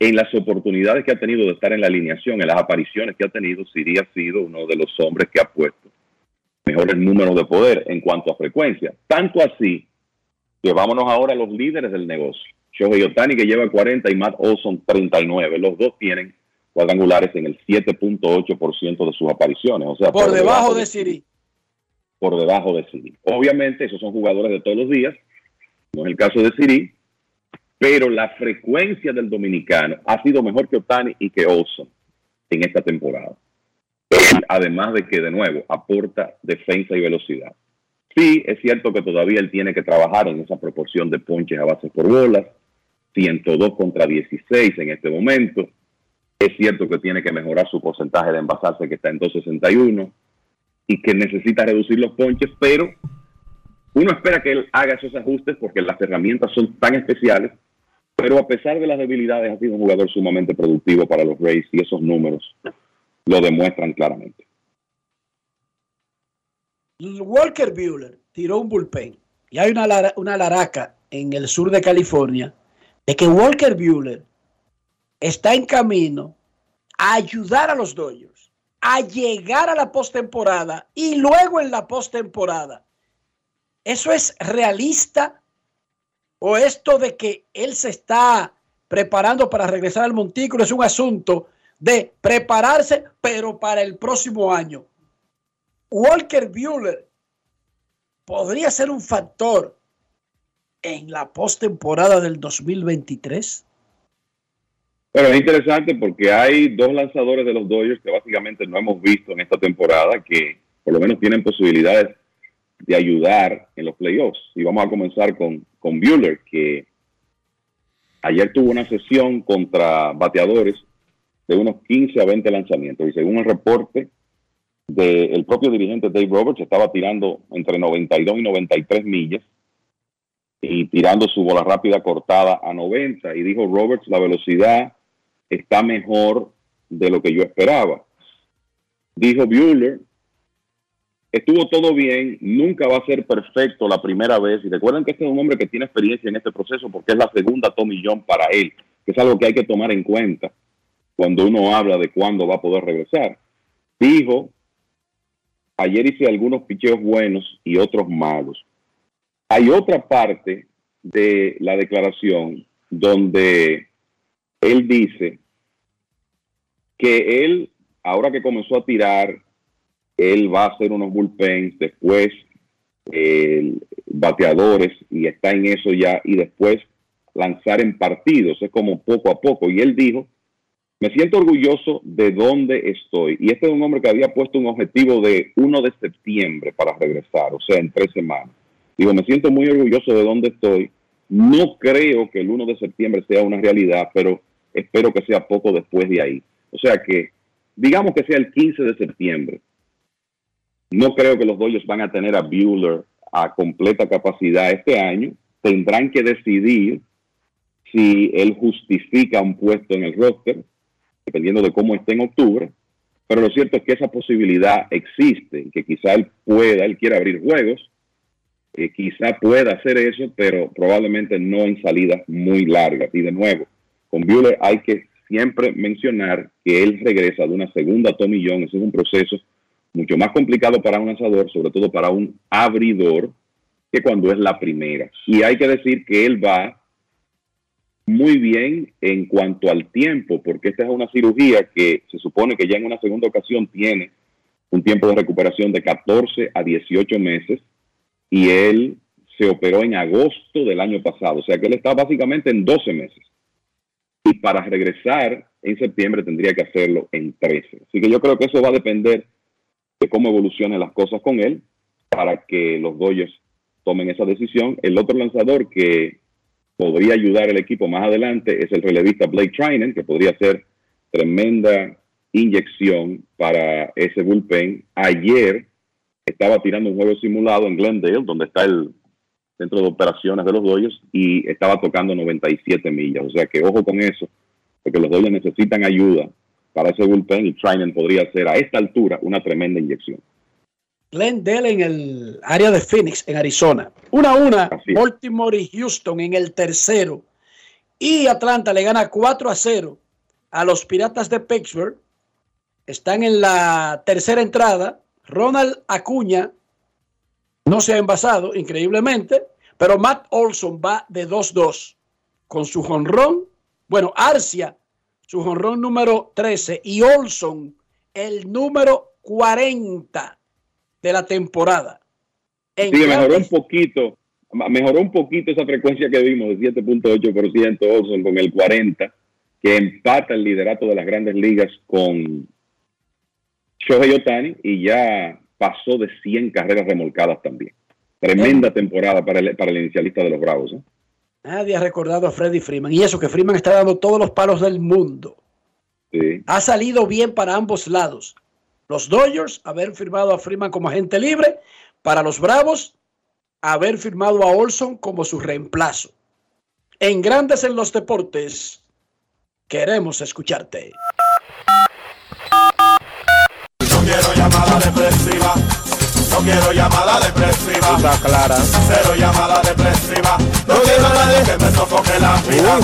en las oportunidades que ha tenido de estar en la alineación, en las apariciones que ha tenido, Siri ha sido uno de los hombres que ha puesto mejores números de poder en cuanto a frecuencia. Tanto así que vámonos ahora a los líderes del negocio. Shohei Otani que lleva 40 y Matt Olson 39. Los dos tienen cuadrangulares en el 7.8% de sus apariciones. O sea, Por debajo de Siri. por debajo de Siri. Obviamente, esos son jugadores de todos los días, no es el caso de Siri, pero la frecuencia del dominicano ha sido mejor que Otani y que Olson en esta temporada. Además de que, de nuevo, aporta defensa y velocidad. Sí, es cierto que todavía él tiene que trabajar en esa proporción de ponches a bases por bolas, 102 contra 16 en este momento. Es cierto que tiene que mejorar su porcentaje de envasarse, que está en 261, y que necesita reducir los ponches, pero uno espera que él haga esos ajustes porque las herramientas son tan especiales, pero a pesar de las debilidades ha sido un jugador sumamente productivo para los Rays y esos números lo demuestran claramente. Walker Bueller tiró un bullpen y hay una, una laraca en el sur de California de que Walker Bueller está en camino a ayudar a los Dodgers a llegar a la postemporada y luego en la postemporada. ¿Eso es realista? ¿O esto de que él se está preparando para regresar al montículo es un asunto de prepararse, pero para el próximo año? Walker Bueller podría ser un factor en la postemporada del 2023. Pero es interesante porque hay dos lanzadores de los Dodgers que básicamente no hemos visto en esta temporada que por lo menos tienen posibilidades de ayudar en los playoffs. Y vamos a comenzar con, con Bueller, que ayer tuvo una sesión contra bateadores de unos 15 a 20 lanzamientos. Y según el reporte del propio dirigente Dave Roberts, estaba tirando entre 92 y 93 millas y tirando su bola rápida cortada a 90. Y dijo Roberts, la velocidad está mejor de lo que yo esperaba. Dijo Bueller, estuvo todo bien, nunca va a ser perfecto la primera vez. Y recuerden que este es un hombre que tiene experiencia en este proceso porque es la segunda Tommy John para él, es algo que hay que tomar en cuenta cuando uno habla de cuándo va a poder regresar. Dijo, ayer hice algunos picheos buenos y otros malos. Hay otra parte de la declaración donde él dice que él, ahora que comenzó a tirar, él va a hacer unos bullpens, después bateadores, y está en eso ya, y después lanzar en partidos, es como poco a poco. Y él dijo, me siento orgulloso de dónde estoy. Y este es un hombre que había puesto un objetivo de 1 de septiembre para regresar, o sea, en tres semanas. Digo, me siento muy orgulloso de dónde estoy No creo que el 1 de septiembre sea una realidad, pero espero que sea poco después de ahí. O sea que, digamos que sea el 15 de septiembre. No creo que los Dodgers van a tener a Bueller a completa capacidad este año. Tendrán que decidir si él justifica un puesto en el roster, dependiendo de cómo esté en octubre. Pero lo cierto es que esa posibilidad existe, que quizá él pueda, él quiera abrir juegos, eh, quizá pueda hacer eso, pero probablemente no en salidas muy largas. Y de nuevo, con Bueller hay que siempre mencionar que él regresa de una segunda tomillón, ese es un proceso mucho más complicado para un lanzador, sobre todo para un abridor, que cuando es la primera. Y hay que decir que él va muy bien en cuanto al tiempo, porque esta es una cirugía que se supone que ya en una segunda ocasión tiene un tiempo de recuperación de 14 a 18 meses y él se operó en agosto del año pasado, o sea que él está básicamente en 12 meses. Y para regresar en septiembre tendría que hacerlo en 13. Así que yo creo que eso va a depender de cómo evolucionen las cosas con él para que los Dodgers tomen esa decisión. El otro lanzador que podría ayudar al equipo más adelante es el relevista Blake Trinan, que podría ser tremenda inyección para ese bullpen. Ayer estaba tirando un juego simulado en Glendale, donde está el centro de operaciones de los Dodgers, y estaba tocando 97 millas. O sea que ojo con eso, porque los Dodgers necesitan ayuda para ese bullpen y Trinan podría ser a esta altura una tremenda inyección. Glendale en el área de Phoenix, en Arizona. Una a una, Baltimore y Houston en el tercero. Y Atlanta le gana 4 a 0 a los Piratas de Pittsburgh. Están en la tercera entrada. Ronald Acuña no se ha envasado, increíblemente, pero Matt Olson va de 2-2 con su jonrón. Bueno, Arcia, su jonrón número 13 y Olson, el número 40 de la temporada. sí, mejoró un poquito, mejoró un poquito esa frecuencia que vimos de 7.8% Olson con el 40, que empata el liderato de las grandes ligas con Shohei Otani y ya pasó de 100 carreras remolcadas también. Tremenda temporada para el, para el inicialista de los Bravos. ¿eh? Nadie ha recordado a Freddy Freeman. Y eso que Freeman está dando todos los palos del mundo. Sí. Ha salido bien para ambos lados. Los Dodgers, haber firmado a Freeman como agente libre. Para los Bravos, haber firmado a Olson como su reemplazo. En Grandes en los Deportes, queremos escucharte. No quiero llamada depresiva. No quiero llamada depresiva. Está clara. Cero llamada depresiva. No quiero a nadie que me sofoque la vida.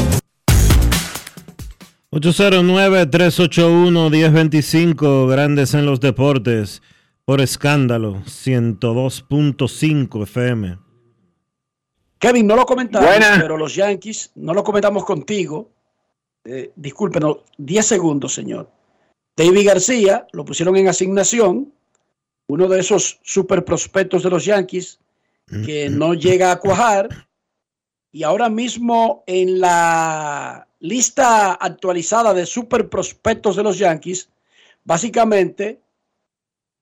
809-381-1025, Grandes en los Deportes, por escándalo, 102.5 FM. Kevin, no lo comentamos, Buena. pero los Yankees, no lo comentamos contigo. Eh, discúlpenos, 10 segundos, señor. David García lo pusieron en asignación, uno de esos super prospectos de los Yankees que no llega a cuajar. Y ahora mismo en la lista actualizada de super prospectos de los Yankees, básicamente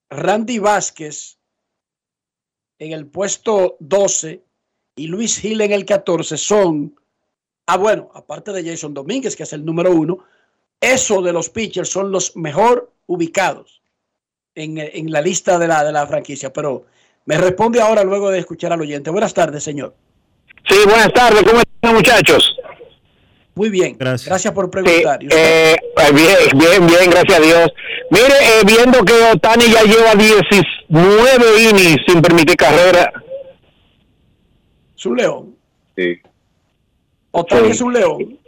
Randy Vázquez en el puesto 12 y Luis Gil en el 14 son, ah bueno, aparte de Jason Domínguez, que es el número uno, eso de los pitchers son los mejor ubicados en, en la lista de la, de la franquicia. Pero me responde ahora luego de escuchar al oyente. Buenas tardes, señor. Sí, buenas tardes, ¿cómo están muchachos? Muy bien, gracias, por preguntar. Eh, eh, bien, bien, bien, gracias a Dios. Mire, eh, viendo que Otani ya lleva 19 innings sin permitir carrera. Es un león. Sí. Otani Sí. es un león.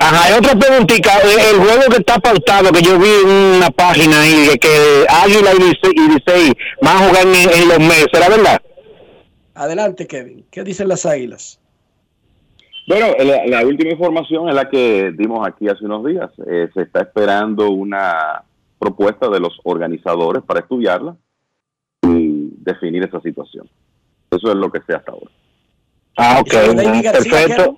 Ajá, y otra preguntita, eh, el juego que está pautado, que yo vi en una página ahí, de que Águila y Licey, van a jugar en, en los meses, ¿era verdad? Adelante, Kevin. ¿Qué dicen las águilas? Bueno, la, la última información es la que dimos aquí hace unos días. Eh, se está esperando una propuesta de los organizadores para estudiarla y definir esa situación. Eso es lo que sé hasta ahora. Ah, ok, perfecto.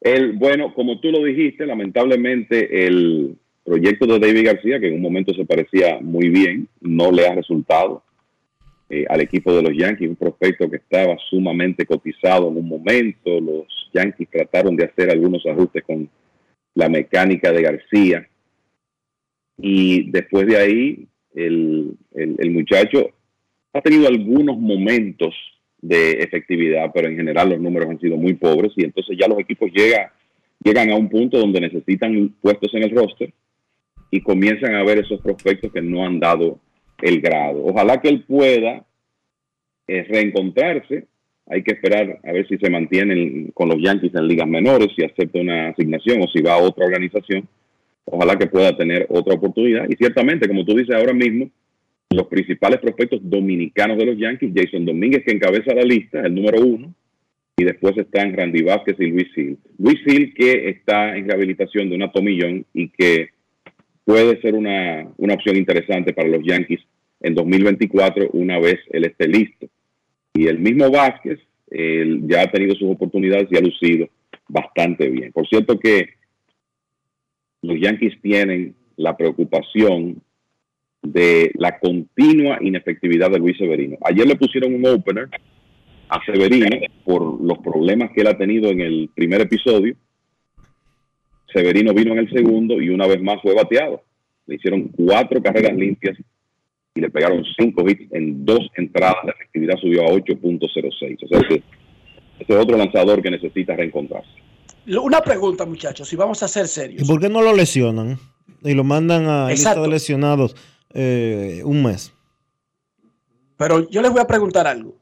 El, bueno, como tú lo dijiste, lamentablemente el proyecto de David García, que en un momento se parecía muy bien, no le ha resultado. eh, al equipo de los Yankees, un prospecto que estaba sumamente cotizado en un momento. Los Yankees trataron de hacer algunos ajustes con la mecánica de García. Y después de ahí, el, muchacho ha tenido algunos momentos de efectividad, pero en general los números han sido muy pobres y entonces ya los equipos llega- llegan a un punto donde necesitan puestos en el roster y comienzan a ver esos prospectos que no han dado el grado. Ojalá que él pueda eh, reencontrarse. Hay que esperar a ver si se mantiene en- con los Yankees en ligas menores, si acepta una asignación o si va a otra organización. Ojalá que pueda tener otra oportunidad. Y ciertamente, como tú dices ahora mismo, los principales prospectos dominicanos de los Yankees, Jason Domínguez, que encabeza la lista, el número uno, y después están Randy Vázquez y Luis Hill. Luis Hill, que está en rehabilitación de una tomillón y que puede ser una, una opción interesante para los Yankees en 2024 una vez él esté listo. Y el mismo Vázquez él ya ha tenido sus oportunidades y ha lucido bastante bien. Por cierto que los Yankees tienen la preocupación de la continua inefectividad de Luis Severino. Ayer le pusieron un opener a Severino por los problemas que él ha tenido en el primer episodio. Severino vino en el segundo y una vez más fue bateado. Le hicieron cuatro carreras limpias y le pegaron cinco hits en dos entradas. La efectividad subió a 8.06. O sea que ese es otro lanzador que necesita reencontrarse. Una pregunta, muchachos, si vamos a ser ¿Y serios. por qué no lo lesionan? Y lo mandan a lista Exacto. de lesionados eh, un mes. Pero yo les voy a preguntar algo.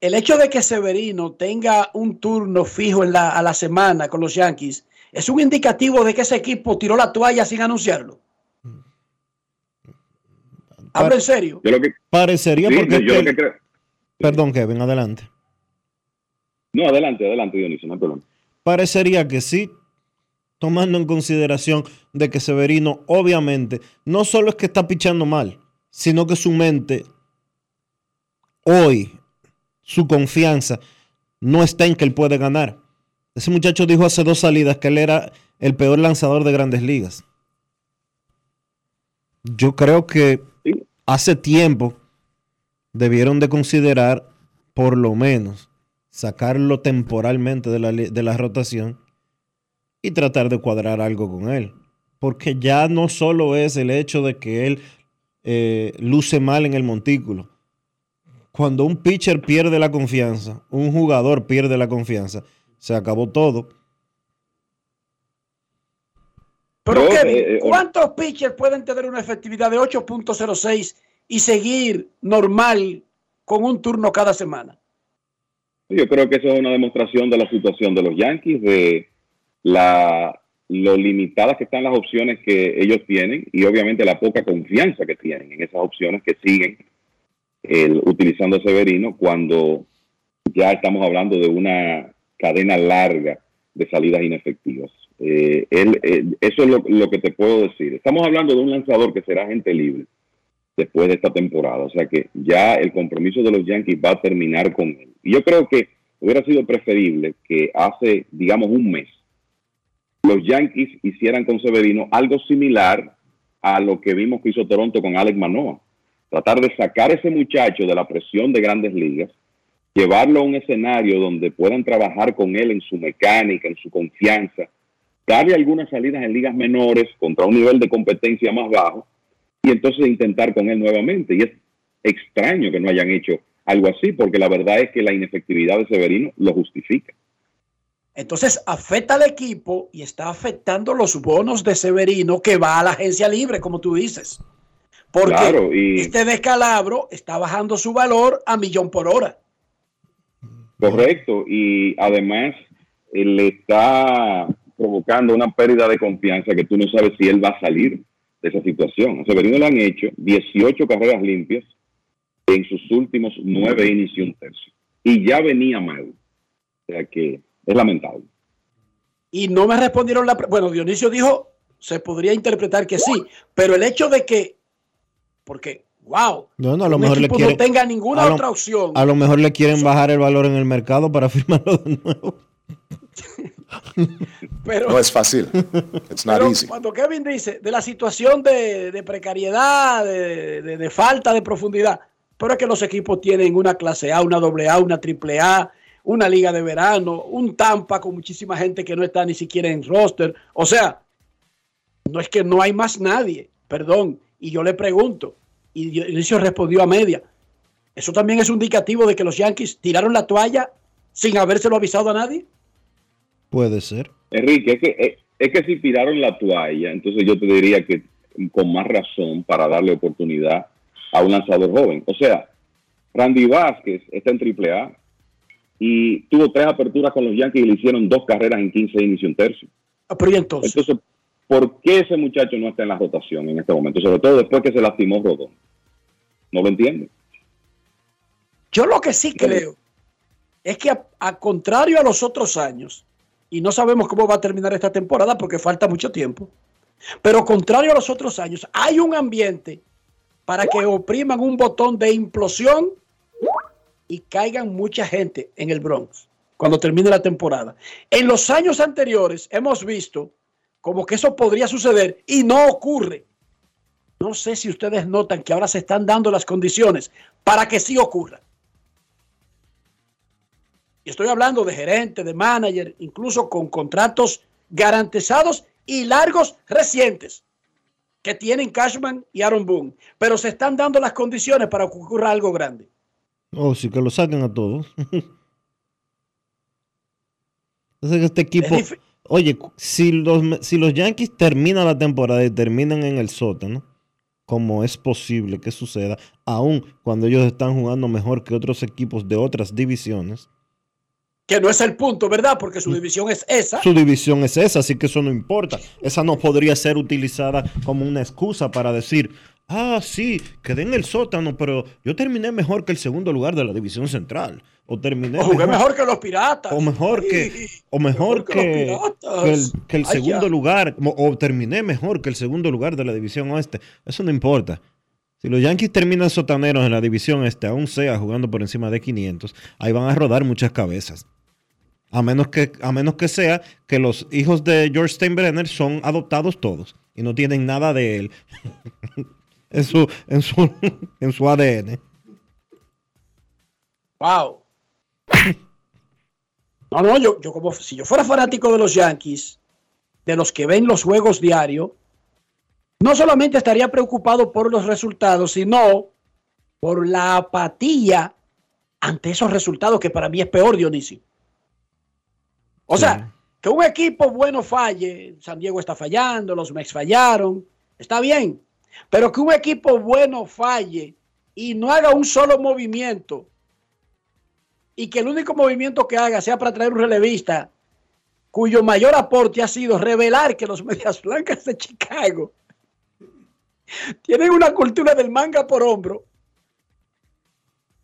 El hecho de que Severino tenga un turno fijo en la, a la semana con los Yankees es un indicativo de que ese equipo tiró la toalla sin anunciarlo. Hablo en serio. Yo lo que, Parecería Sí, porque... yo lo que- que creo- Perdón, Kevin, adelante. No, adelante, adelante, Dionisio, no hay problema. Parecería que sí, tomando en consideración de que Severino, obviamente, no solo es que está pichando mal, sino que su mente, hoy, su confianza, no está en que él puede ganar. Ese muchacho dijo hace dos salidas que él era el peor lanzador de grandes ligas. Yo creo que hace tiempo debieron de considerar, por lo menos, sacarlo temporalmente de la, de la rotación y tratar de cuadrar algo con él. Porque ya no solo es el hecho de que él eh, luce mal en el montículo. Cuando un pitcher pierde la confianza, un jugador pierde la confianza, se acabó todo. Pero No, Kevin, eh, eh, ¿cuántos pitchers pueden tener una efectividad de 8.06 y seguir normal con un turno cada semana? Yo creo que eso es una demostración de la situación de los Yankees, de la, lo limitadas que están las opciones que ellos tienen y obviamente la poca confianza que tienen en esas opciones que siguen el- utilizando Severino cuando ya estamos hablando de una cadena larga de salidas inefectivas. Eh, él, eh, eso es lo, lo que te puedo decir. Estamos hablando de un lanzador que será gente libre después de esta temporada. O sea que ya el compromiso de los Yankees va a terminar con él. Y yo creo que hubiera sido preferible que hace, digamos, un mes, los Yankees hicieran con Severino algo similar a lo que vimos que hizo Toronto con Alex Manoa. Tratar de sacar a ese muchacho de la presión de grandes ligas, llevarlo a un escenario donde puedan trabajar con él en su mecánica, en su confianza, darle algunas salidas en ligas menores contra un nivel de competencia más bajo y entonces intentar con él nuevamente. Y es extraño que no hayan hecho algo así, porque la verdad es que la inefectividad de Severino lo justifica. Entonces afecta al equipo y está afectando los bonos de Severino que va a la agencia libre, como tú dices. Porque Claro, y- este descalabro está bajando su valor a millón por hora. Correcto, y además le está provocando una pérdida de confianza que tú no sabes si él va a salir de esa situación. A Severino le han hecho 18 carreras limpias en sus últimos nueve innings y un tercio. Y ya venía mal. O sea que es lamentable. Y no me respondieron la... Bueno, Dionisio dijo, se podría interpretar que sí, pero el hecho de que... Porque, wow, No, no, a lo un mejor le equipo quieren, no tenga ninguna lo- otra opción. A lo mejor le quieren bajar el valor en el mercado para [LAUGHS] firmarlo de nuevo. [LAUGHS] Pero, No es fácil. It's not pero easy. cuando Kevin dice de la situación de, de precariedad, de, de- de falta de profundidad, pero es que los equipos tienen una clase A, una doble A, una triple A, una liga de verano, un Tampa con muchísima gente que no está ni siquiera en roster. O sea, no es que no hay más nadie, perdón. Y yo le pregunto, y Dionisio respondió a media. ¿Eso también es un indicativo de que los Yankees tiraron la toalla sin habérselo avisado a nadie? Puede ser. Enrique, es que, es, es que si tiraron la toalla, entonces yo te diría que con más razón para darle oportunidad a un lanzador joven. O sea, Randy Vázquez está en AAA y tuvo tres aperturas con los Yankees y le hicieron dos carreras en 15 inicios y un tercio. Ah, Pero y entonces, Entonces, ¿por qué ese muchacho no está en la rotación en este momento? Sobre todo después que se lastimó Rodón. No lo entiendo. yo lo que sí creo es que a, a contrario a los otros años, y no sabemos cómo va a terminar esta temporada porque falta mucho tiempo, pero contrario a los otros años, hay un ambiente para que opriman un botón de implosión y caigan mucha gente en el Bronx cuando termine la temporada. En los años anteriores hemos visto como que eso podría suceder y no ocurre. No sé si ustedes notan que ahora se están dando las condiciones para que sí ocurra. Y estoy hablando de gerente, de manager, incluso con contratos garantizados y largos recientes que tienen Cashman y Aaron Boone. Pero se están dando las condiciones para que ocurra algo grande. Oh, sí, que lo saquen a todos. [LAUGHS] Entonces este equipo... Es Oye, si los, si los Yankees terminan la temporada y terminan en el sótano, como es posible que suceda, aun cuando ellos están jugando mejor que otros equipos de otras divisiones, Que no es el punto, ¿verdad? Porque su división es esa. su división es esa, así que eso no importa. Esa no podría ser utilizada como una excusa para decir, ah, sí, quedé en el sótano, pero yo terminé mejor que el segundo lugar de la división central. O terminé O jugué mejor que los piratas. o mejor que o mejor que que, el, que el Ay, segundo ya. lugar o terminé mejor que el segundo lugar de la división oeste eso no importa si los Yankees terminan sotaneros en la división este aún sea jugando por encima de 500 ahí van a rodar muchas cabezas a menos que a menos que sea que los hijos de George Steinbrenner son adoptados todos y no tienen nada de él [LAUGHS] en su en su [LAUGHS] en su ADN Wow. No, no, yo, yo como si yo fuera fanático de los Yankees, de los que ven los juegos diarios, no solamente estaría preocupado por los resultados, sino por la apatía ante esos resultados que para mí es peor, Dionisio. O sea, que un equipo bueno falle, San Diego está fallando, los Mex fallaron, está bien, pero que un equipo bueno falle y no haga un solo movimiento y que el único movimiento que haga sea para traer un relevista cuyo mayor aporte ha sido revelar que los [LAUGHS] Medias Blancas de Chicago tienen una cultura del manga por hombro.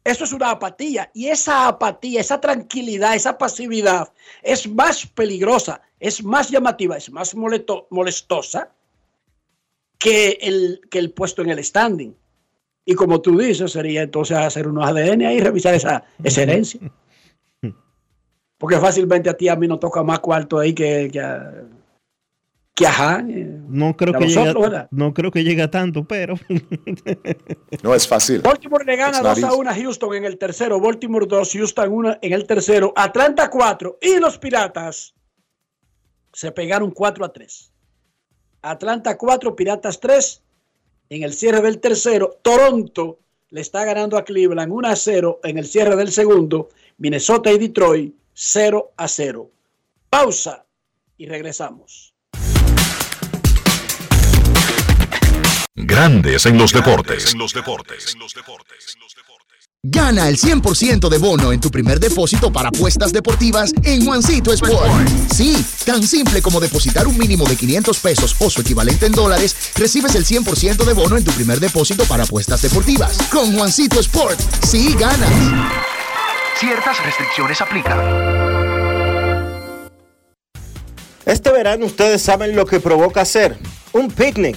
Eso es una apatía y esa apatía, esa tranquilidad, esa pasividad es más peligrosa, es más llamativa, es más molesto- molestosa que el, que el puesto en el standing. Y como tú dices, sería entonces hacer unos ADN ahí y revisar esa, esa herencia. [LAUGHS] Porque fácilmente a ti a mí nos toca más cuarto ahí que, que a, que a Han, eh, no creo que nosotros, llegue a- ¿verdad? no creo que llegue a tanto pero [LAUGHS] No es fácil. Baltimore le gana It's not 2 a easy. 1 a Houston en el tercero, Baltimore 2, Houston 1 en el tercero, Atlanta 4 y los Piratas se pegaron 4 a 3. Atlanta 4, Piratas 3. En el cierre del tercero, Toronto le está ganando a Cleveland 1 a 0 en el cierre del segundo, Minnesota y Detroit 0 a 0. Pausa y regresamos. Grandes en los deportes. Gana el 100% de bono en tu primer depósito para apuestas deportivas en Juancito Sport. Sí, tan simple como depositar un mínimo de 500 pesos o su equivalente en dólares, recibes el 100% de bono en tu primer depósito para apuestas deportivas. Con Juancito Sport, sí ganas. Ciertas restricciones aplican. Este verano ustedes saben lo que provoca hacer un picnic.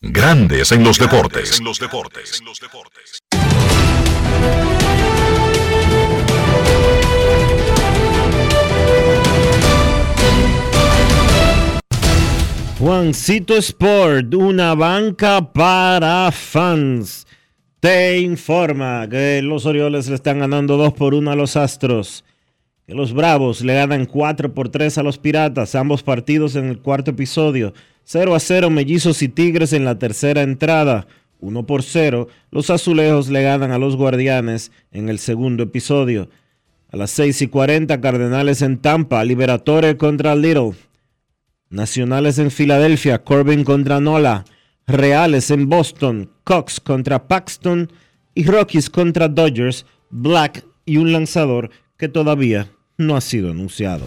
Grandes en los deportes. Juancito Sport, una banca para fans. Te informa que los Orioles le están ganando 2 por 1 a los Astros. Que los Bravos le ganan 4 por 3 a los Piratas. Ambos partidos en el cuarto episodio. 0 a 0 Mellizos y Tigres en la tercera entrada. 1 por 0. Los Azulejos le ganan a los Guardianes en el segundo episodio. A las 6 y 40 Cardenales en Tampa. Liberatore contra Little. Nacionales en Filadelfia, Corbin contra Nola, Reales en Boston, Cox contra Paxton y Rockies contra Dodgers, Black y un lanzador que todavía no ha sido anunciado.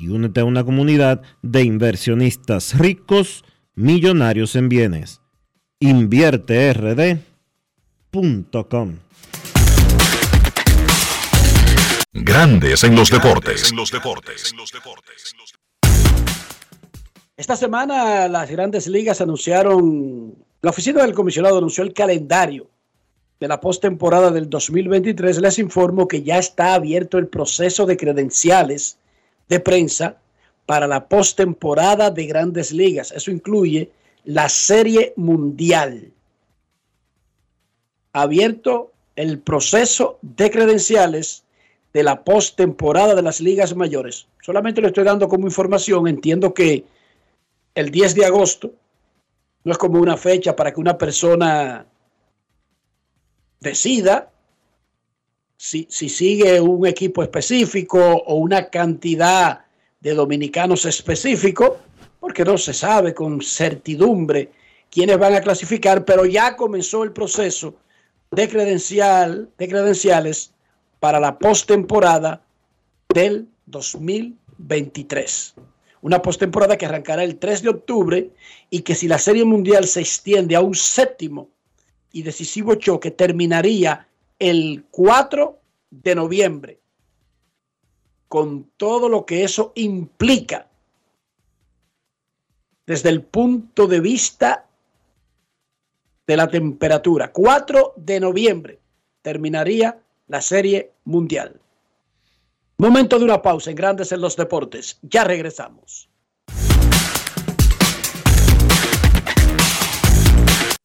y únete a una comunidad de inversionistas ricos, millonarios en bienes. InvierteRD.com Grandes en los deportes. Esta semana las grandes ligas anunciaron, la oficina del comisionado anunció el calendario de la postemporada del 2023. Les informo que ya está abierto el proceso de credenciales de prensa para la postemporada de grandes ligas. Eso incluye la Serie Mundial. Abierto el proceso de credenciales de la postemporada de las ligas mayores. Solamente lo estoy dando como información. Entiendo que el 10 de agosto no es como una fecha para que una persona decida si, si, sigue un equipo específico o una cantidad de dominicanos específico, porque no se sabe con certidumbre quiénes van a clasificar, pero ya comenzó el proceso de, credencial, de credenciales para la postemporada del 2023. Una postemporada que arrancará el 3 de octubre y que si la Serie Mundial se extiende a un séptimo y decisivo choque, terminaría el 4 de noviembre, con todo lo que eso implica desde el punto de vista de la temperatura. 4 de noviembre terminaría la Serie Mundial. Momento de una pausa en Grandes en los Deportes. Ya regresamos.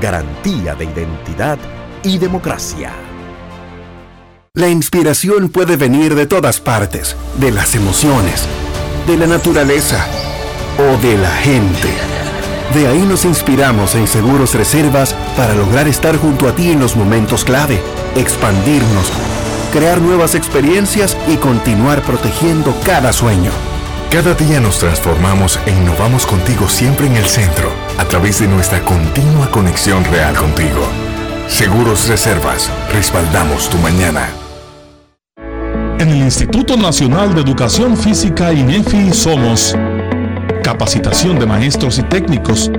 Garantía de identidad y democracia. La inspiración puede venir de todas partes, de las emociones, de la naturaleza o de la gente. De ahí nos inspiramos en Seguros Reservas para lograr estar junto a ti en los momentos clave, expandirnos, crear nuevas experiencias y continuar protegiendo cada sueño. Cada día nos transformamos e innovamos contigo siempre en el centro, a través de nuestra continua conexión real contigo. Seguros Reservas, respaldamos tu mañana. En el Instituto Nacional de Educación Física INEFI somos capacitación de maestros y técnicos,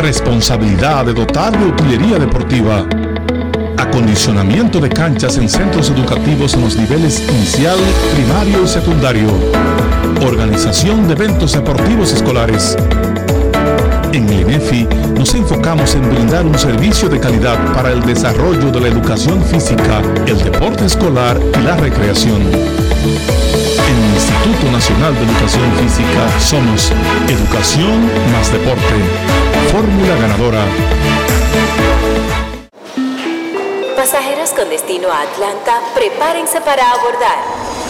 responsabilidad de dotar de utilería deportiva, acondicionamiento de canchas en centros educativos en los niveles inicial, primario y secundario, organización de eventos deportivos escolares. En el INEFI nos enfocamos en brindar un servicio de calidad para el desarrollo de la educación física, el deporte escolar y la recreación. En el Instituto Nacional de Educación Física somos Educación más Deporte. Fórmula ganadora. Pasajeros con destino a Atlanta, prepárense para abordar.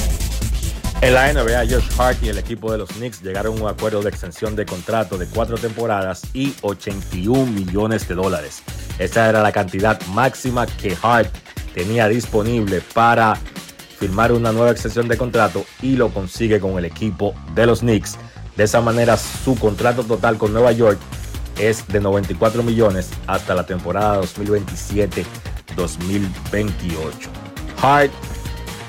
En la NBA, Josh Hart y el equipo de los Knicks llegaron a un acuerdo de extensión de contrato de cuatro temporadas y 81 millones de dólares. Esa era la cantidad máxima que Hart tenía disponible para firmar una nueva extensión de contrato y lo consigue con el equipo de los Knicks. De esa manera, su contrato total con Nueva York es de 94 millones hasta la temporada 2027-2028. Hart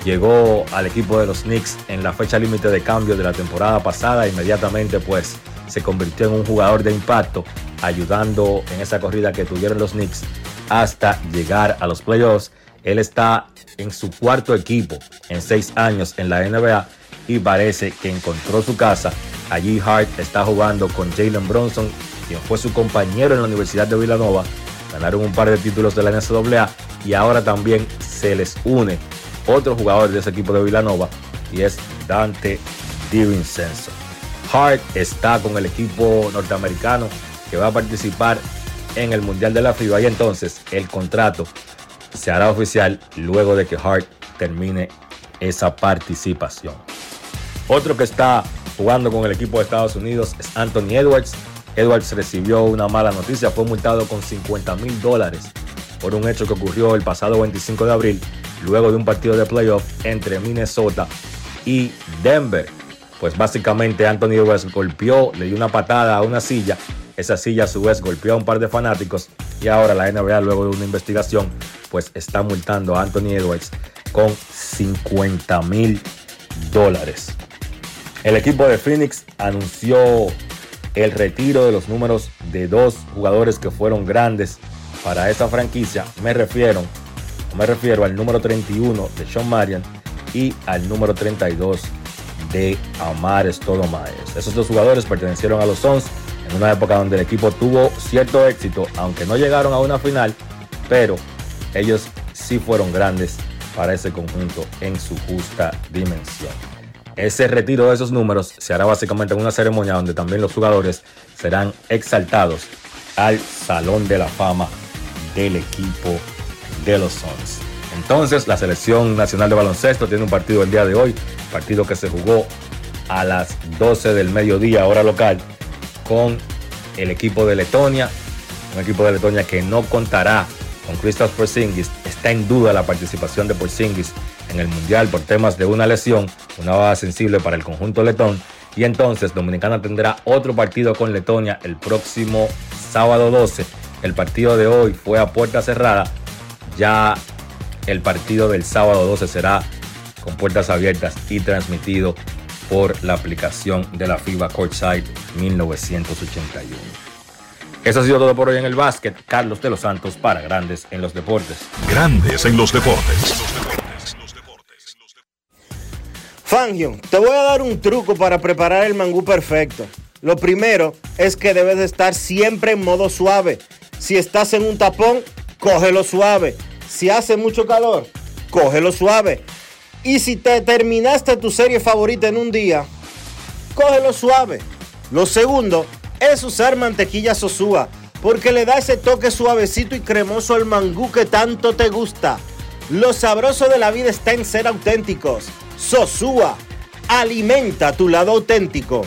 llegó al equipo de los Knicks en la fecha límite de cambio de la temporada pasada. Inmediatamente pues se convirtió en un jugador de impacto, ayudando en esa corrida que tuvieron los Knicks hasta llegar a los playoffs. Él está en su cuarto equipo en seis años en la NBA y parece que encontró su casa. Allí Hart está jugando con Jalen Bronson, quien fue su compañero en la Universidad de Villanova. Ganaron un par de títulos de la NCAA y ahora también se les une otro jugador de ese equipo de Villanova y es Dante DiVincenzo. Hart está con el equipo norteamericano que va a participar en el Mundial de la FIBA y entonces el contrato se hará oficial luego de que Hart termine esa participación. Otro que está jugando con el equipo de Estados Unidos es Anthony Edwards. Edwards recibió una mala noticia, fue multado con 50 mil dólares por un hecho que ocurrió el pasado 25 de abril luego de un partido de playoff entre Minnesota y Denver. Pues básicamente Anthony Edwards golpeó, le dio una patada a una silla. Esa silla a su vez golpeó a un par de fanáticos y ahora la NBA luego de una investigación pues está multando a Anthony Edwards con 50 mil dólares. El equipo de Phoenix anunció el retiro de los números de dos jugadores que fueron grandes para esa franquicia. Me refiero, me refiero al número 31 de Sean Marion y al número 32 de Amar Stoudemire. Esos dos jugadores pertenecieron a los Suns en una época donde el equipo tuvo cierto éxito, aunque no llegaron a una final, pero ellos sí fueron grandes para ese conjunto en su justa dimensión. Ese retiro de esos números se hará básicamente en una ceremonia donde también los jugadores serán exaltados al Salón de la Fama del equipo de los Suns. Entonces, la selección nacional de baloncesto tiene un partido el día de hoy, partido que se jugó a las 12 del mediodía, hora local, con el equipo de Letonia, un equipo de Letonia que no contará con Kristaps Porzingis. Está en duda la participación de Porzingis en el Mundial por temas de una lesión, una baja sensible para el conjunto letón. Y entonces Dominicana tendrá otro partido con Letonia el próximo sábado 12. El partido de hoy fue a puerta cerrada. Ya el partido del sábado 12 será con puertas abiertas y transmitido por la aplicación de la FIBA Courtside 1981. Eso ha sido todo por hoy en el básquet. Carlos de los Santos para Grandes en los Deportes. Grandes en los deportes. Fangio, te voy a dar un truco para preparar el mangú perfecto. Lo primero es que debes de estar siempre en modo suave. Si estás en un tapón, cógelo suave. Si hace mucho calor, cógelo suave. Y si te terminaste tu serie favorita en un día, cógelo suave. Lo segundo es usar mantequilla sosúa, porque le da ese toque suavecito y cremoso al mangú que tanto te gusta. Lo sabroso de la vida está en ser auténticos. Sosúa, alimenta tu lado auténtico.